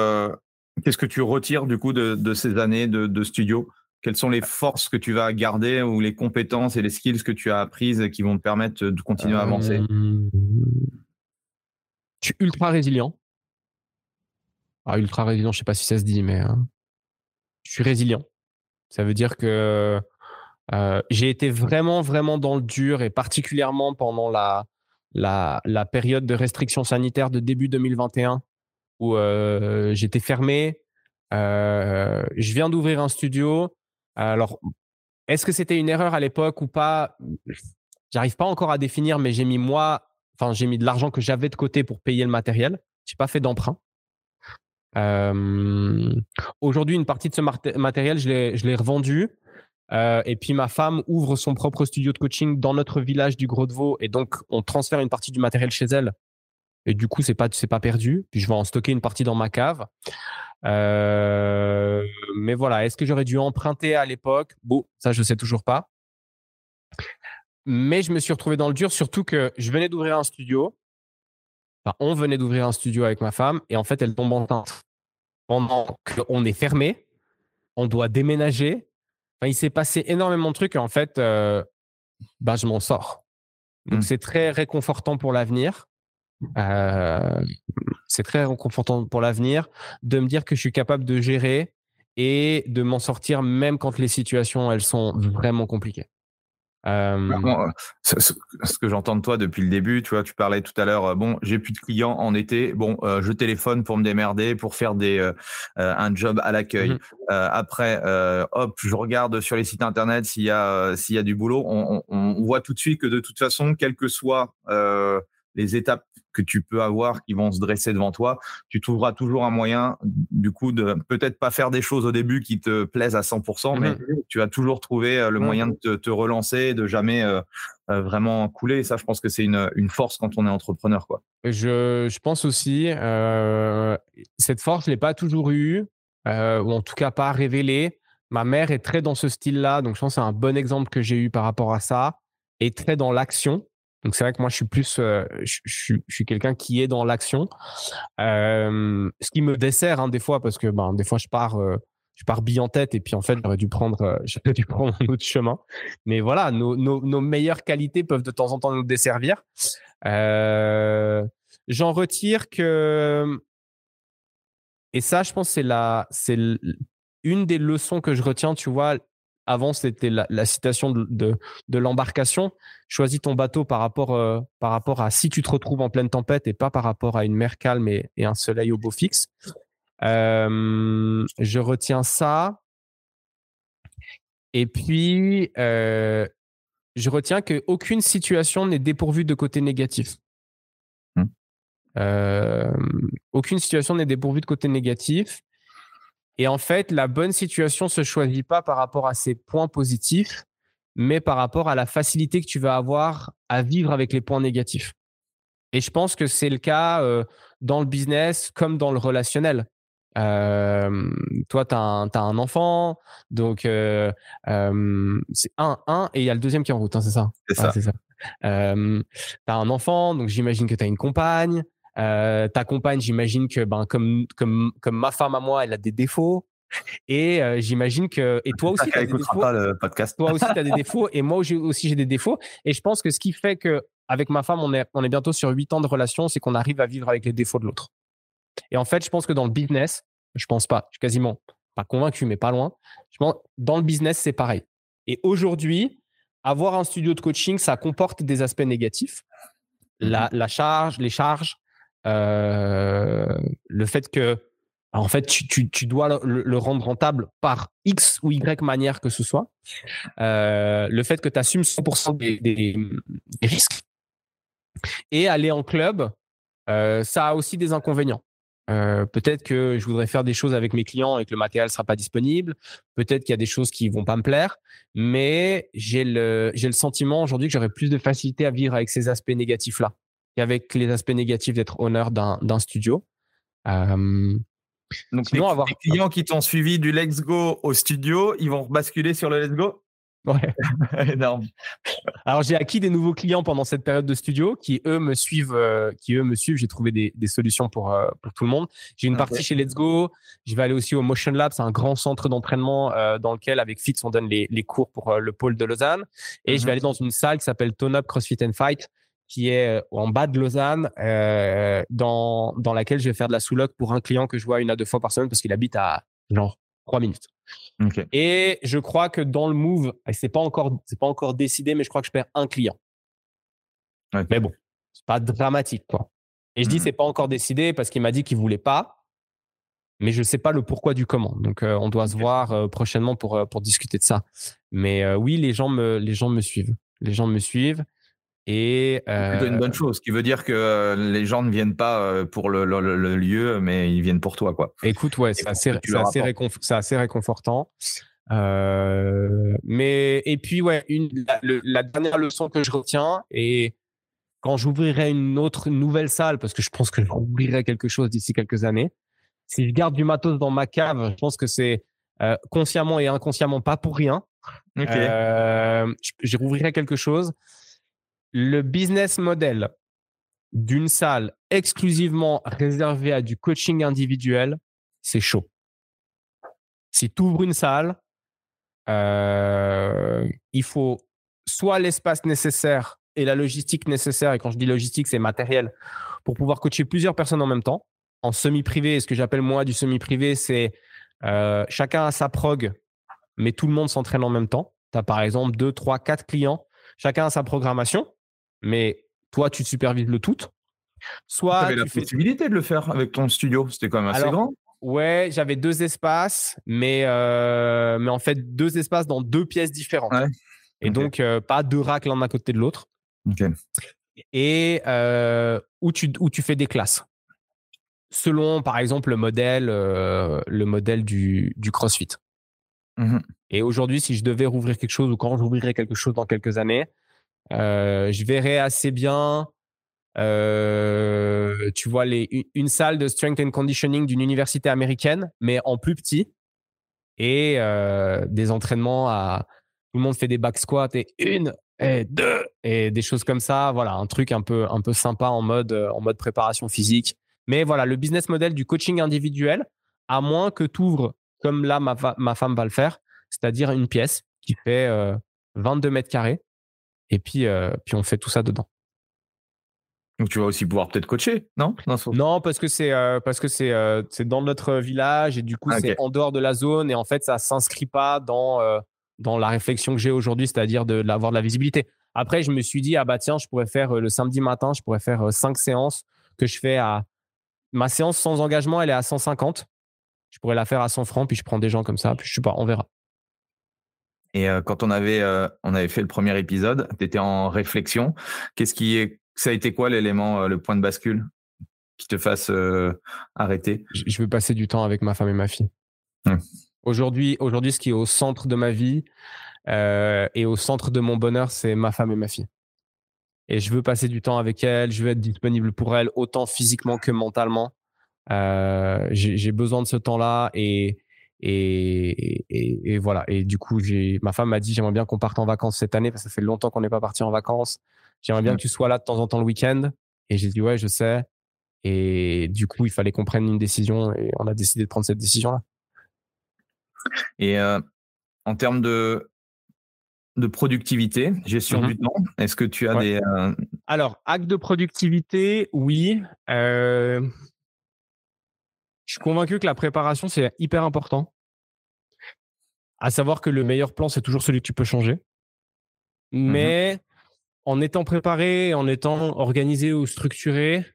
qu'est-ce que tu retires du coup de, de ces années de, studio? Quelles sont les forces que tu vas garder ou les compétences et les skills que tu as apprises qui vont te permettre de continuer à avancer? Tu es ultra résilient. Ah, ultra résilient, je sais pas si ça se dit, mais hein, je suis résilient. Ça veut dire que euh, j'ai été vraiment, vraiment dans le dur et particulièrement pendant la, la, la période de restriction sanitaire de début 2021 où j'étais fermé. Je viens d'ouvrir un studio. Alors, est-ce que c'était une erreur à l'époque ou pas? J'arrive pas encore à définir, mais j'ai mis moi, enfin j'ai mis de l'argent que j'avais de côté pour payer le matériel. J'ai pas fait d'emprunt. Aujourd'hui, une partie de ce matériel, je l'ai revendu. Et puis ma femme ouvre son propre studio de coaching dans notre village du Gros de Vaud. Et donc, on transfère une partie du matériel chez elle. Et du coup, c'est pas c'est pas perdu. Puis je vais en stocker une partie dans ma cave. Euh, mais voilà, est-ce que j'aurais dû emprunter à l'époque? Bon, ça je sais toujours pas. Mais je me suis retrouvé dans le dur, surtout que je venais d'ouvrir un studio. Enfin, on venait d'ouvrir un studio avec ma femme et en fait, elle tombe enceinte pendant qu'on est fermé, on doit déménager. Enfin, il s'est passé énormément de trucs et en fait, euh, bah, je m'en sors. Donc, mmh. c'est très réconfortant pour l'avenir. Euh, c'est très réconfortant pour l'avenir de me dire que je suis capable de gérer et de m'en sortir même quand les situations elles sont vraiment compliquées. Euh, ce, que j'entends de toi depuis le début, tu vois, tu parlais tout à l'heure, euh, bon, j'ai plus de clients en été, bon, euh, je téléphone pour me démerder, pour faire des un job à l'accueil. Mmh après, hop, je regarde sur les sites internet s'il y a s'il y a du boulot. On, on, on, voit tout de suite que de toute façon, quelles que soient les étapes que tu peux avoir qui vont se dresser devant toi, tu trouveras toujours un moyen, du coup, de peut-être pas faire des choses au début qui te plaisent à 100%, mais mmh tu vas toujours trouver euh, le moyen de te, relancer, de jamais euh, euh, vraiment couler. Et ça, je pense que c'est une, une, force quand on est entrepreneur. Quoi. Je, je pense aussi, cette force, je l'ai pas toujours eue, ou en tout cas pas révélée. Ma mère est très dans ce style-là, donc je pense que c'est un bon exemple que j'ai eu par rapport à ça, et très dans l'action. Donc c'est vrai que moi je suis plus, euh, je, suis quelqu'un qui est dans l'action, euh, ce qui me dessert hein, des fois parce que ben des fois je pars, euh, je pars en tête et puis en fait j'aurais dû prendre, j'aurais dû prendre un autre chemin. Mais voilà, nos, nos, meilleures qualités peuvent de temps en temps nous desservir. J'en retire que et ça je pense c'est la, c'est une des leçons que je retiens, tu vois, avant, c'était la, citation de, l'embarcation. Choisis ton bateau par rapport, euh, par rapport à si tu te retrouves en pleine tempête et pas par rapport à une mer calme et, un soleil au beau fixe. Euh, je retiens ça. Et puis, euh, je retiens qu'aucune situation n'est dépourvue de côté négatif. Mmh. aucune situation n'est dépourvue de côté négatif. Et en fait, la bonne situation se choisit pas par rapport à ses points positifs, mais par rapport à la facilité que tu vas avoir à vivre avec les points négatifs. Et je pense que c'est le cas euh, dans le business comme dans le relationnel. Euh, toi, tu as, un enfant, donc euh, c'est un, un, et il y a le deuxième qui est en route, hein, c'est ça? C'est ça. tu as un enfant, donc j'imagine que tu as une compagne, ta compagne, j'imagine que ben, comme, comme, comme ma femme à moi, elle a des défauts. Et j'imagine que. Et toi aussi, tu as des défauts. Pas le podcast. Toi aussi, tu as des défauts. Et moi aussi, j'ai des défauts. Et je pense que ce qui fait que avec ma femme, on est, on est bientôt sur 8 ans de relation, c'est qu'on arrive à vivre avec les défauts de l'autre. Et en fait, je pense que dans le business, je pense pas, je suis quasiment pas convaincu, mais pas loin. Je pense, dans le business, c'est pareil. Et aujourd'hui, avoir un studio de coaching, ça comporte des aspects négatifs. La, mmh charge, les charges, le fait que en fait, tu, dois le, rendre rentable par X ou Y manière que ce soit. le fait que tu assumes 100% des, risques. Et aller en club, ça a aussi des inconvénients. peut-être que je voudrais faire des choses avec mes clients et que le matériel ne sera pas disponible. Peut-être qu'il y a des choses qui vont pas me plaire. Mais j'ai le, j'ai le sentiment aujourd'hui que j'aurais plus de facilité à vivre avec ces aspects négatifs-là qu'avec les aspects négatifs d'être honneur d'un, studio. Donc, les, avoir... clients qui t'ont suivi du Let's Go au studio, ils vont basculer sur le Let's Go? Ouais. Énorme. Alors, j'ai acquis des nouveaux clients pendant cette période de studio qui, eux, me suivent. Euh, qui, eux, me suivent. J'ai trouvé des, des solutions pour, euh, pour tout le monde. J'ai une partie chez Let's Go. Je vais aller aussi au Motion Lab. C'est un grand centre d'entraînement euh, dans lequel, avec Fitz, on donne les, les cours pour le pôle de Lausanne. Et je vais mmh aller dans une salle qui s'appelle Tone Up CrossFit and Fight qui est en bas de Lausanne, euh, dans, dans laquelle je vais faire de la sous-loc pour un client que je vois une à deux fois par semaine parce qu'il habite à genre trois minutes. Et je crois que dans le move, c'est pas encore, c'est pas encore décidé, mais je crois que je perds un client. Mais bon, c'est pas dramatique, quoi. Et je dis, mmh c'est pas encore décidé parce qu'il m'a dit qu'il voulait pas, mais je sais pas le pourquoi du comment. Donc, euh, on doit se voir euh, prochainement pour, pour discuter de ça. Mais oui, les gens me, les gens me suivent. Les gens me suivent. Et c'est une bonne euh, chose, ce qui veut dire que euh, les gens ne viennent pas euh, pour le, lieu, mais ils viennent pour toi, quoi. Écoute, ouais, c'est assez, assez, réconfortant. mais et puis ouais, une, la, dernière leçon que je retiens et quand j'ouvrirai une autre nouvelle salle, parce que je pense que j'ouvrirai quelque chose d'ici quelques années, si je garde du matos dans ma cave, je pense que c'est consciemment et inconsciemment pas pour rien. je rouvrirai quelque chose le business model d'une salle exclusivement réservée à du coaching individuel, c'est chaud. Si tu ouvres une salle, euh, il faut soit l'espace nécessaire et la logistique nécessaire, et quand je dis logistique, c'est matériel, pour pouvoir coacher plusieurs personnes en même temps, en semi-privé. Ce que j'appelle moi du semi-privé, c'est euh, chacun a sa prog, mais tout le monde s'entraîne en même temps. Tu as par exemple deux, trois, quatre clients, chacun a sa programmation mais toi, tu supervises le tout? Soit tu avais la possibilité de le faire avec ton studio, c'était quand même assez grand. Ouais, j'avais deux espaces, mais, euh, mais en fait, deux espaces dans deux pièces différentes. Et donc, euh, pas deux racks l'un à côté de l'autre. Et euh, où, tu, où tu fais des classes. Selon, par exemple, le modèle, le modèle du, du CrossFit. Mmh Et aujourd'hui, si je devais rouvrir quelque chose ou quand j'ouvrirais quelque chose dans quelques années, je verrais assez bien, euh, tu vois, une salle de strength and conditioning d'une université américaine, mais en plus petit, et euh, des entraînements à tout le monde fait des back squats et une et deux et des choses comme ça. Voilà, un truc un peu un peu sympa en mode en mode préparation physique. Mais voilà, le business model du coaching individuel, à moins que tu ouvres comme là ma, ma femme va le faire, c'est-à-dire une pièce qui fait 22 mètres carrés et puis, euh, puis on fait tout ça dedans. Donc tu vas aussi pouvoir peut-être coacher, non? Non, parce que c'est euh, parce que c'est euh, c'est dans notre village et du coup ah, c'est en dehors de la zone et en fait ça s'inscrit pas dans dans la réflexion que j'ai aujourd'hui, c'est-à-dire de d'avoir de la visibilité. Après, je me suis dit ah bah tiens, je pourrais faire le samedi matin, je pourrais faire cinq séances que je fais à ma séance sans engagement, elle est à 150. Je pourrais la faire à 100 francs, puis je prends des gens comme ça, puis je sais pas, on verra. Et euh, quand on avait, euh, on avait fait le premier épisode, tu étais en réflexion. Qu'est-ce qui est, ça a été quoi l'élément, euh, le point de bascule qui te fasse arrêter? Je veux passer du temps avec ma femme et ma fille. Hum. Aujourd'hui, aujourd'hui, ce qui est au centre de ma vie et au centre de mon bonheur, c'est ma femme et ma fille. Et je veux passer du temps avec elle, je veux être disponible pour elle, autant physiquement que mentalement. j'ai besoin de ce temps-là et, et, voilà. Et du coup, ma femme m'a dit j'aimerais bien qu'on parte en vacances cette année parce que ça fait longtemps qu'on n'est pas parti en vacances. J'aimerais bien que tu sois là de temps en temps le week-end. Et j'ai dit ouais, je sais. Et du coup, il fallait qu'on prenne une décision et on a décidé de prendre cette décision-là. Et en termes de, de productivité, gestion mmh du temps, est-ce que tu as des. Alors, acte de productivité, oui. je suis convaincu que la préparation, c'est hyper important. À savoir que le meilleur plan, c'est toujours celui que tu peux changer. Mmh Mais en étant préparé, en étant organisé ou structuré,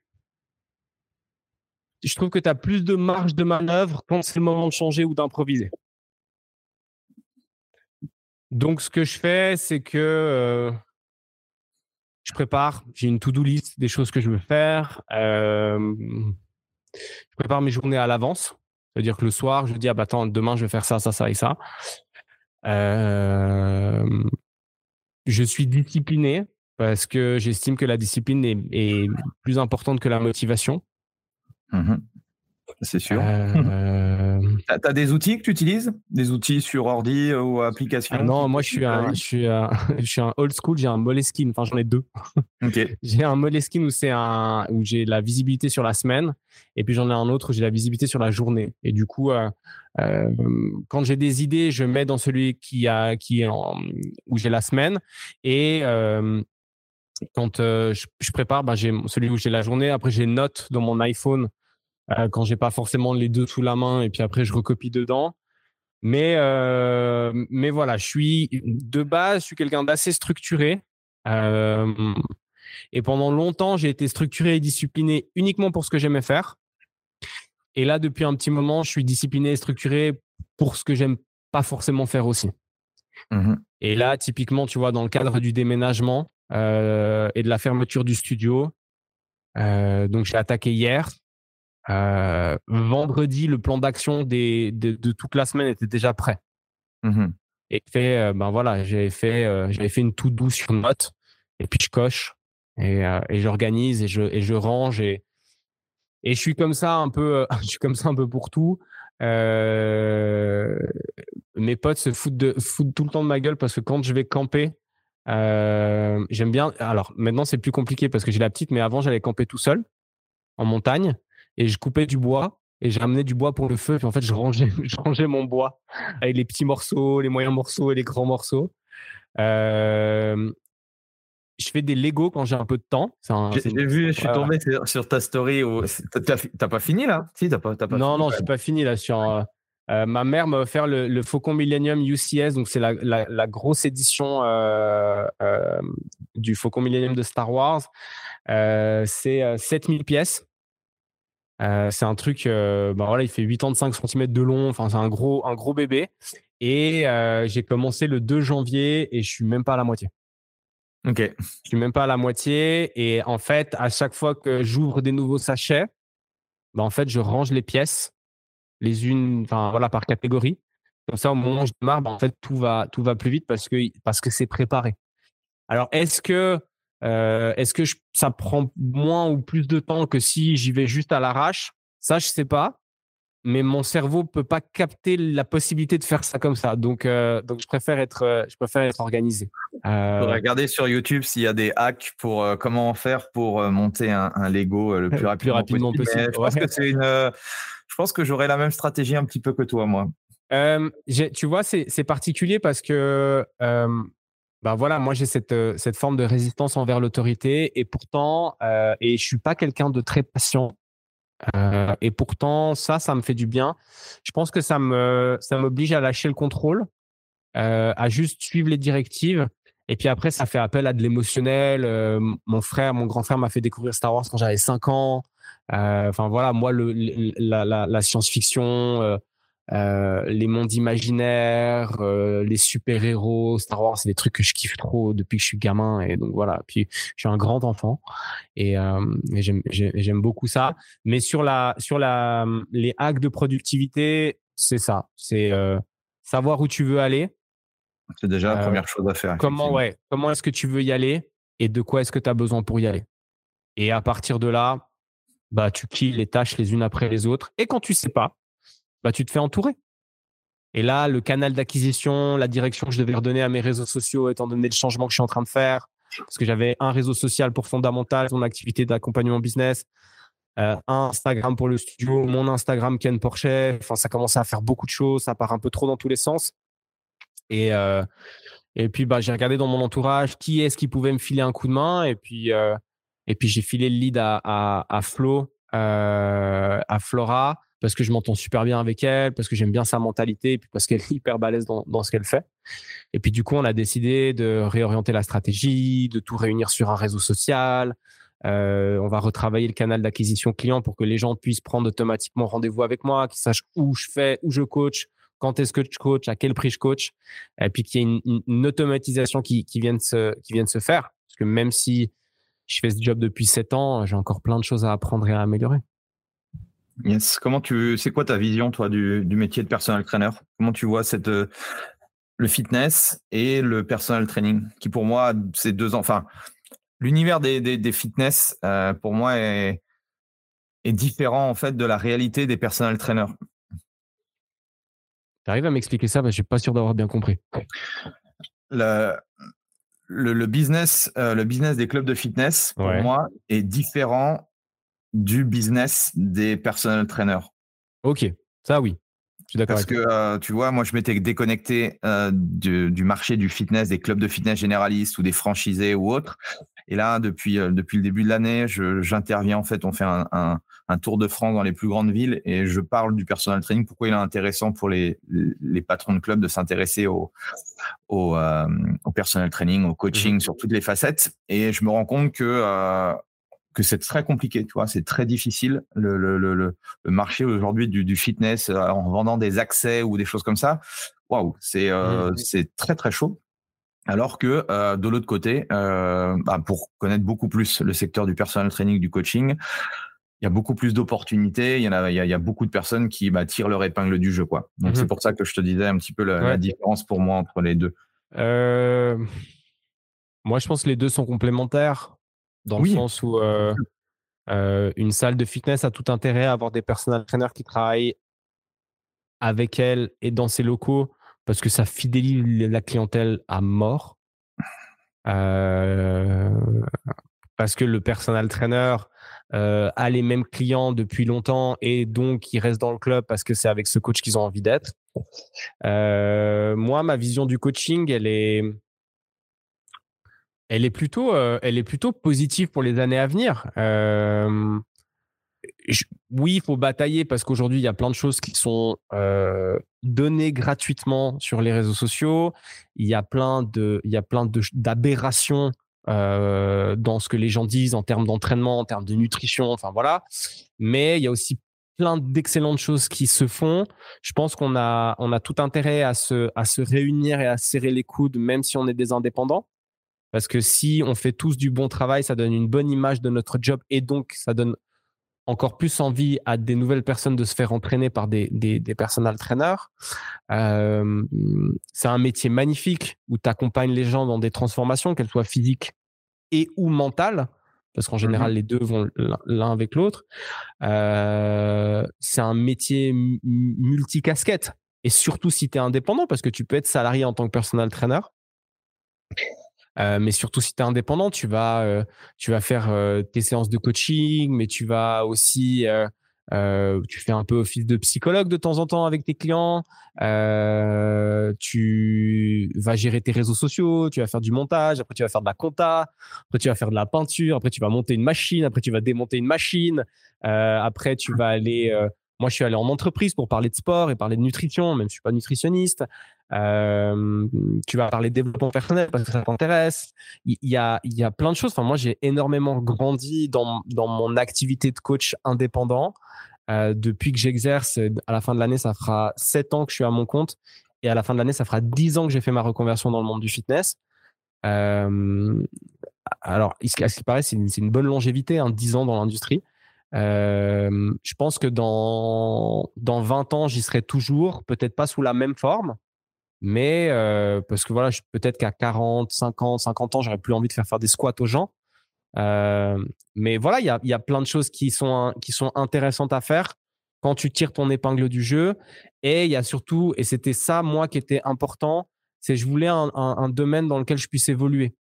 je trouve que tu as plus de marge de manœuvre quand c'est le moment de changer ou d'improviser. Donc, ce que je fais, c'est que euh, je prépare, j'ai une to-do list des choses que je veux faire. Euh, je prépare mes journées à l'avance. C'est-à-dire que le soir, je dis, ah bah attends, demain, je vais faire ça, ça, ça et ça. Euh, je suis discipliné parce que j'estime que la discipline est, plus importante que la motivation. Mmh c'est sûr. Euh... tu as, des outils que tu utilises? Des outils sur ordi euh, ou application? Ah Non, moi je suis, un, je, suis je suis un old school, j'ai un Moleskine, enfin j'en ai deux. j'ai un Moleskine où, un, où j'ai la visibilité sur la semaine et puis j'en ai un autre où j'ai la visibilité sur la journée. Et du coup, euh, euh, quand j'ai des idées, je mets dans celui qui, a, qui est en, où j'ai la semaine et quand je, je, prépare, ben, j'ai celui où j'ai la journée. Après, j'ai note dans mon iPhone euh, quand j'ai pas forcément les deux sous la main et puis après je recopie dedans. Mais, euh, mais voilà, je suis de base, je suis quelqu'un d'assez structuré. Euh, et pendant longtemps, j'ai été structuré et discipliné uniquement pour ce que j'aimais faire. Et là, depuis un petit moment, je suis discipliné et structuré pour ce que j'aime pas forcément faire aussi. Mmh et là, typiquement, tu vois, dans le cadre du déménagement et de la fermeture du studio, donc j'ai attaqué hier. Euh, vendredi, le plan d'action de, de, toute la semaine était déjà prêt. Mmh et fait, euh, ben voilà, j'avais fait, euh, j'avais fait une tout douce sur note, et puis je coche, et, et j'organise, et je, et je range, et, et je suis comme ça un peu, je suis comme ça un peu pour tout. mes potes se foutent, de, foutent tout le temps de ma gueule parce que quand je vais camper, j'aime bien. Alors maintenant, c'est plus compliqué parce que j'ai la petite, mais avant, j'allais camper tout seul en montagne et je coupais du bois et j'ai ramené du bois pour le feu. Puis en fait, je rangeais, je rangeais mon bois avec les petits morceaux, les moyens morceaux et les grands morceaux. Euh, je fais des Lego quand j'ai un peu de temps. J'ai vu, je suis tombé sur, ta story. T'as pas fini là? Si, t'as pas, pas, Non, non, j'ai pas fini là. Sur, euh, euh, ma mère m'a offert le, le, Faucon Millennium UCS, donc c'est la, la, grosse édition du Faucon Millennium de Star Wars. c'est 7000 pièces. Euh, c'est un truc, euh, bah voilà, il fait 85 cm de long. Enfin, c'est un gros, un gros bébé. Et euh, j'ai commencé le 2 janvier et je suis même pas à la moitié. Ok. Je suis même pas à la moitié. Et en fait, à chaque fois que j'ouvre des nouveaux sachets, bah en fait, je range les pièces, les unes, enfin voilà, par catégorie. Comme ça, au moment où je démarre, bah, en fait, tout va, tout va plus vite parce que parce que c'est préparé. Alors, est-ce que euh, est-ce que ça prend moins ou plus de temps que si j'y vais juste à l'arrache? Ça, je sais pas. Mais mon cerveau peut pas capter la possibilité de faire ça comme ça. Donc, euh, donc je préfère être, euh, je préfère être organisé. Regarder sur YouTube s'il y a des hacks pour comment faire pour monter un, Lego le plus rapidement, possible. Je pense que une. je pense que j'aurais la même stratégie un petit peu que toi, moi. tu vois, c'est particulier parce que ben voilà, moi j'ai cette, euh, cette forme de résistance envers l'autorité et pourtant, euh, et je suis pas quelqu'un de très patient. Euh, et pourtant, ça, ça me fait du bien. Je pense que ça me, ça m'oblige à lâcher le contrôle, euh, à juste suivre les directives. Et puis après, ça fait appel à de l'émotionnel. Euh, mon frère, mon grand frère m'a fait découvrir Star Wars quand j'avais 5 ans. Enfin voilà, moi, le, la, la, la science-fiction, euh, les mondes imaginaires, euh, les super-héros, Star Wars, c'est des trucs que je kiffe trop depuis que je suis gamin. Et donc voilà. Puis je suis un grand enfant et, euh, j'aime beaucoup ça. Mais sur la sur la les hacks de productivité, c'est ça. C'est savoir où tu veux aller. C'est déjà la première chose à faire. Comment ouais Comment est-ce que tu veux y aller et de quoi est-ce que tu as besoin pour y aller? Et à partir de là, bah tu kills les tâches les unes après les autres. Et quand tu sais pas bah, tu te fais entourer. Et là, le canal d'acquisition, la direction que je devais redonner à mes réseaux sociaux, étant donné le changement que je suis en train de faire, parce que j'avais un réseau social pour fondamental, mon activité d'accompagnement business. un Instagram pour le studio, mon Instagram Ken Porchet. Enfin, ça commençait à faire beaucoup de choses, ça part un peu trop dans tous les sens. Et, et puis, bah, j'ai regardé dans mon entourage qui est-ce qui pouvait me filer un coup de main. Et puis, et puis j'ai filé le lead à, à Flo, à Flora parce que je m'entends super bien avec elle, parce que j'aime bien sa mentalité, et puis parce qu'elle est hyper balèze dans, dans ce qu'elle fait. Et puis du coup, on a décidé de réorienter la stratégie, de tout réunir sur un réseau social. Euh, on va retravailler le canal d'acquisition client pour que les gens puissent prendre automatiquement rendez-vous avec moi, qu'ils sachent où je fais, où je coach, quand est-ce que je coach, à quel prix je coach, et puis qu'il y ait une, une, automatisation qui, qui, de se, qui vient de se faire. Parce que même si je fais ce job depuis sept ans, j'ai encore plein de choses à apprendre et à améliorer. Yes. Comment tu, c'est quoi ta vision, toi, du, métier de personal trainer? Comment tu vois cette, euh, le fitness et le personal training, qui pour moi, c'est deux ans. Enfin, l'univers des, des, fitness, euh, pour moi, est, est différent en fait de la réalité des personal trainers. Tu arrives à m'expliquer ça? Je suis pas sûr d'avoir bien compris. Le, le, business, euh, le business des clubs de fitness, pour moi, est différent du business des personal trainers. Ok, ça oui. Je suis d'accord. Parce que euh, tu vois, moi je m'étais déconnecté euh, du, marché du fitness, des clubs de fitness généralistes ou des franchisés ou autres. Et là, depuis, euh, depuis le début de l'année, j'interviens en fait, on fait un, un, tour de France dans les plus grandes villes et je parle du personal training. Pourquoi il est intéressant pour les, les patrons de clubs de s'intéresser au, au, au, personal training, au coaching mmh sur toutes les facettes. Et je me rends compte que que c'est très compliqué, tu vois, c'est très difficile le, le, le, le marché aujourd'hui du, du, fitness euh, en vendant des accès ou des choses comme ça. Waouh, c'est euh, mmh. très très chaud. Alors que euh, de l'autre côté, euh, bah, pour connaître beaucoup plus le secteur du personal training, du coaching, il y a beaucoup plus d'opportunités. Il y en a, il y a, beaucoup de personnes qui bah, tirent leur épingle du jeu, quoi. Donc c'est mmh pour ça que je te disais un petit peu la, la différence pour moi entre les deux. Moi, je pense que les deux sont complémentaires dans le sens où euh, euh, une salle de fitness a tout intérêt à avoir des personal trainers qui travaillent avec elle et dans ses locaux parce que ça fidélise la clientèle à mort. Euh, parce que le personal trainer a les mêmes clients depuis longtemps et donc il reste dans le club parce que c'est avec ce coach qu'ils ont envie d'être. moi, ma vision du coaching, elle est, elle est plutôt, euh, elle est plutôt positive pour les années à venir. Euh, oui, il faut batailler parce qu'aujourd'hui, il y a plein de choses qui sont euh, données gratuitement sur les réseaux sociaux. Il y a plein de, il y a plein d'aberrations dans ce que les gens disent en termes d'entraînement, en termes de nutrition. Enfin voilà. Mais il y a aussi plein d'excellentes choses qui se font. Je pense qu'on a, on a tout intérêt à se, à se réunir et à serrer les coudes, même si on est des indépendants. Parce que si on fait tous du bon travail, ça donne une bonne image de notre job et donc ça donne encore plus envie à des nouvelles personnes de se faire entraîner par des, des, des personal trainers. Euh, c'est un métier magnifique où tu accompagnes les gens dans des transformations, qu'elles soient physiques et ou mentales, parce qu'en général, mmh les deux vont l'un avec l'autre. Euh, c'est un métier multicasquette. Et surtout si tu es indépendant, parce que tu peux être salarié en tant que personal trainer. Euh, mais surtout si tu es indépendant, tu vas, euh, tu vas faire euh, tes séances de coaching, mais tu vas aussi, tu fais un peu office de psychologue de temps en temps avec tes clients. tu vas gérer tes réseaux sociaux, tu vas faire du montage, après tu vas faire de la compta, après tu vas faire de la peinture, après tu vas monter une machine, après tu vas démonter une machine, après tu vas aller moi, je suis allé en entreprise pour parler de sport et parler de nutrition, même si je suis pas nutritionniste. Tu vas parler de développement personnel parce que ça t'intéresse. Il y, a, il y a plein de choses. Enfin, moi, j'ai énormément grandi dans, dans mon activité de coach indépendant. Euh, depuis que j'exerce, à la fin de l'année, ça fera sept ans que je suis à mon compte. Et à la fin de l'année, ça fera dix ans que j'ai fait ma reconversion dans le monde du fitness. Alors, à ce qui paraît, c'est une, une, bonne longévité, hein, 10 ans dans l'industrie. Euh, je pense que dans, dans 20 ans, j'y serai toujours, peut-être pas sous la même forme, mais euh, parce que voilà, peut-être qu'à 40, 50, 50 ans, j'aurais plus envie de faire faire des squats aux gens. Euh, mais voilà, il y a, y a, plein de choses qui sont, qui sont intéressantes à faire quand tu tires ton épingle du jeu. Et il y a surtout, et c'était ça, moi, qui était important, c'est je voulais un, un, domaine dans lequel je puisse évoluer.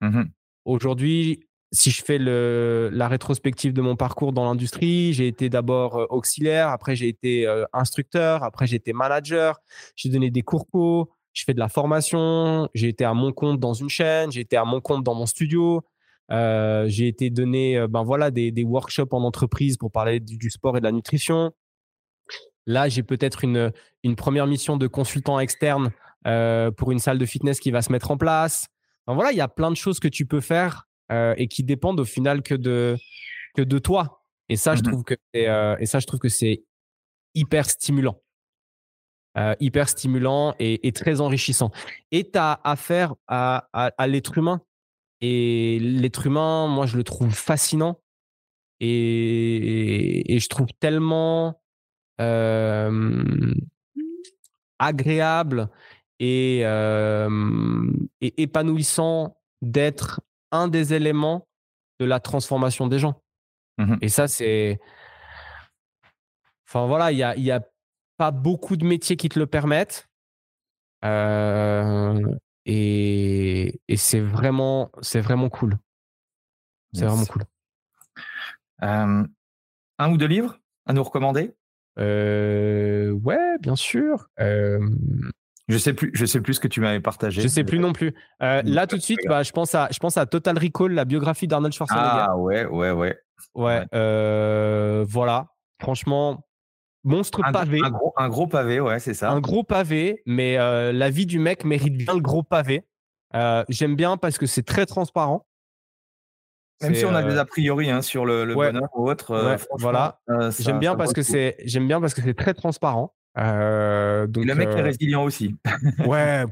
Mmh Aujourd'hui, si je fais la rétrospective de mon parcours dans l'industrie, j'ai été d'abord euh, auxiliaire, après j'ai été euh, instructeur, après j'ai été manager, j'ai donné des cours co, je fais de la formation, j'ai été à mon compte dans une chaîne, j'ai été à mon compte dans mon studio, euh, j'ai été donné ben voilà, des, workshops en entreprise pour parler du, sport et de la nutrition. Là, j'ai peut-être une, première mission de consultant externe pour une salle de fitness qui va se mettre en place. Voilà, il y a plein de choses que tu peux faire euh, et qui dépendent au final que de, que de toi. Et ça, je mmh trouve que euh, et ça, je trouve que c'est hyper stimulant. Euh, hyper stimulant et, très enrichissant. Et tu as affaire à, à, l'être humain. Et l'être humain, moi, je le trouve fascinant. Et, et, je trouve tellement agréable et, et épanouissant d'être un des éléments de la transformation des gens. Mmh et ça, c'est. Enfin, voilà, il n'y a, y a pas beaucoup de métiers qui te le permettent. Euh, et, et c'est vraiment, c'est vraiment cool. C'est vraiment cool. un ou deux livres à nous recommander? Euh, Ouais, bien sûr. Je sais plus, je sais plus ce que tu m'avais partagé. Je sais plus non plus. Euh, là tout de suite, bah, je pense à, je pense à Total Recall, la biographie d'Arnold Schwarzenegger. Ah ouais, ouais, ouais. Ouais. Euh, voilà. Franchement, monstre pavé. Un gros, pavé, ouais, c'est ça. Un gros pavé, mais euh, la vie du mec mérite bien le gros pavé. J'aime bien parce que c'est très transparent. Même si on a des a priori hein, sur le, bonheur ou autre. voilà. J'aime bien parce que c'est, j'aime bien parce que c'est très transparent. Euh, donc, le mec est euh, résilient aussi. ouais,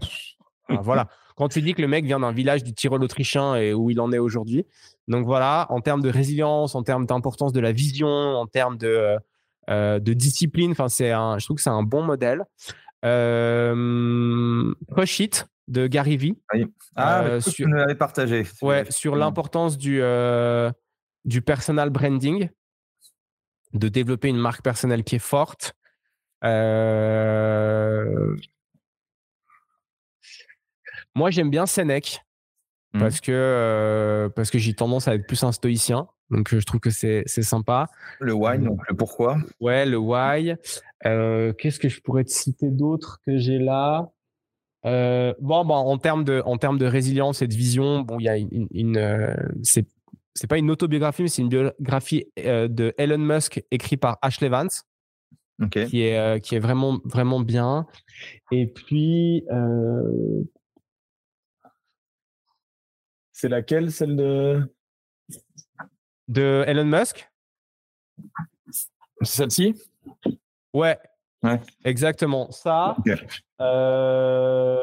voilà. Quand tu dis que le mec vient d'un village du Tyrol autrichien et où il en est aujourd'hui. Donc voilà, en termes de résilience, en termes d'importance de la vision, en termes de, euh, de discipline, c'est un, je trouve que c'est un bon modèle. Euh, Push It de Gary Vee. Ah, euh, sur, tu l'avais partagé. Ouais, sur l'importance du, du personal branding, de développer une marque personnelle qui est forte, euh, moi, j'aime bien Sénèque mmh. parce que, euh, parce que j'ai tendance à être plus un stoïcien. Donc, je trouve que c'est sympa. Le why, donc le pourquoi. Ouais, le why. Euh, qu'est-ce que je pourrais te citer d'autre que j'ai là? Bon, bon, en termes de, en termes de résilience et de vision, bon, il y a une, une c'est, c'est pas une autobiographie, mais c'est une biographie de Elon Musk écrite par Ashley Vance qui est euh, qui est vraiment vraiment bien. Et puis euh... c'est laquelle celle de de Elon Musk? C'est celle-ci? Ouais. Ouais. Exactement. Ça. Euh...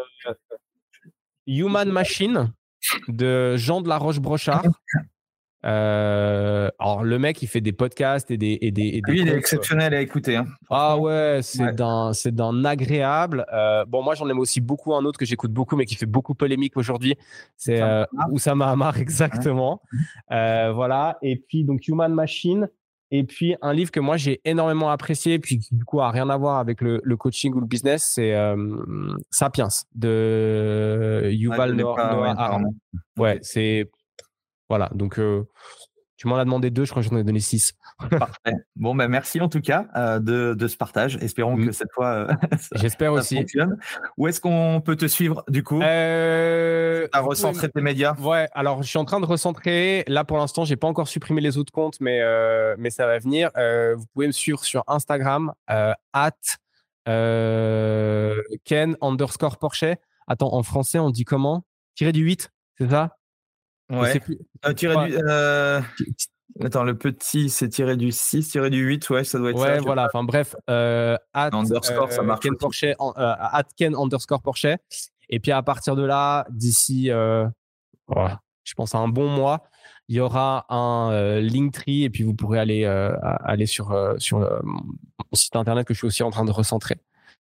Human Machine de Jean de la Roche-Brochard. Euh, alors le mec, il fait des podcasts et des. Et des, Lui, il est exceptionnel à écouter. Hein. Ah ouais, c'est d'un, c'est d'un agréable. Euh, bon, moi, j'en aime aussi beaucoup un autre que j'écoute beaucoup, mais qui fait beaucoup polémique aujourd'hui. C'est euh, Oussama Hamar, exactement. Euh, voilà. Et puis donc Human Machine. Et puis un livre que moi j'ai énormément apprécié, puis qui du coup a rien à voir avec le, le coaching ou le business, c'est Sapiens de Yuval Noah Harari. Ouais, c'est voilà, donc euh, tu m'en as demandé deux, je crois que j'en ai donné six. Parfait. Bon, ben merci en tout cas euh, de, de, ce partage. Espérons que cette fois, euh, j'espère aussi. Fonctionne. Où est-ce qu'on peut te suivre du coup? Euh, À recentrer tes médias? Ouais. Alors, je suis en train de recentrer. Là, pour l'instant, j'ai pas encore supprimé les autres comptes, mais mais ça va venir. vous pouvez me suivre sur Instagram at Ken underscore Porsche. Attends, en français, on dit comment? Tirer du 8, c'est ça? Ouais. Euh, du, euh, Attends, le petit, c'est tiré du 6, tiré du 8, ouais, ça doit être ouais, ça. voilà, enfin bref, euh, at, underscore, ça marche. Ken Porsche, at Ken underscore Porsche. Et puis à partir de là, d'ici, je pense à un bon mois, il y aura un Linktree et puis vous pourrez aller, aller sur, sur mon site internet que je suis aussi en train de recentrer.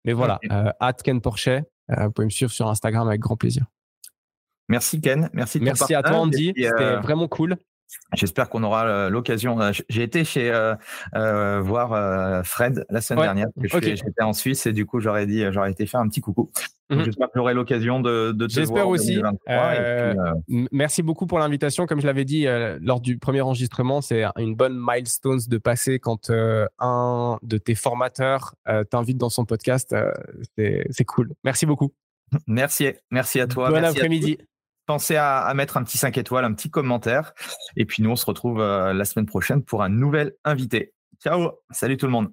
Mais voilà, at Ken Porsche, vous pouvez me suivre sur Instagram avec grand plaisir. Merci Ken, merci. merci à toi Andy, c'était euh, vraiment cool. J'espère qu'on aura l'occasion. J'ai été chez voir Fred la semaine dernière. J'étais en Suisse et du coup j'aurais dit j'aurais été faire un petit coucou. Mhm. J'espère que j'aurai l'occasion de, de te J'espère aussi. Merci beaucoup pour l'invitation. Comme je l'avais dit lors du premier enregistrement, c'est une bonne milestone de passer quand un de tes formateurs t'invite dans son podcast. c'est cool. Merci beaucoup. Merci, merci à toi. Bon après-midi. Pensez à, mettre un petit 5 étoiles, un petit commentaire. Et puis nous, on se retrouve euh, la semaine prochaine pour un nouvel invité. Ciao, salut tout le monde.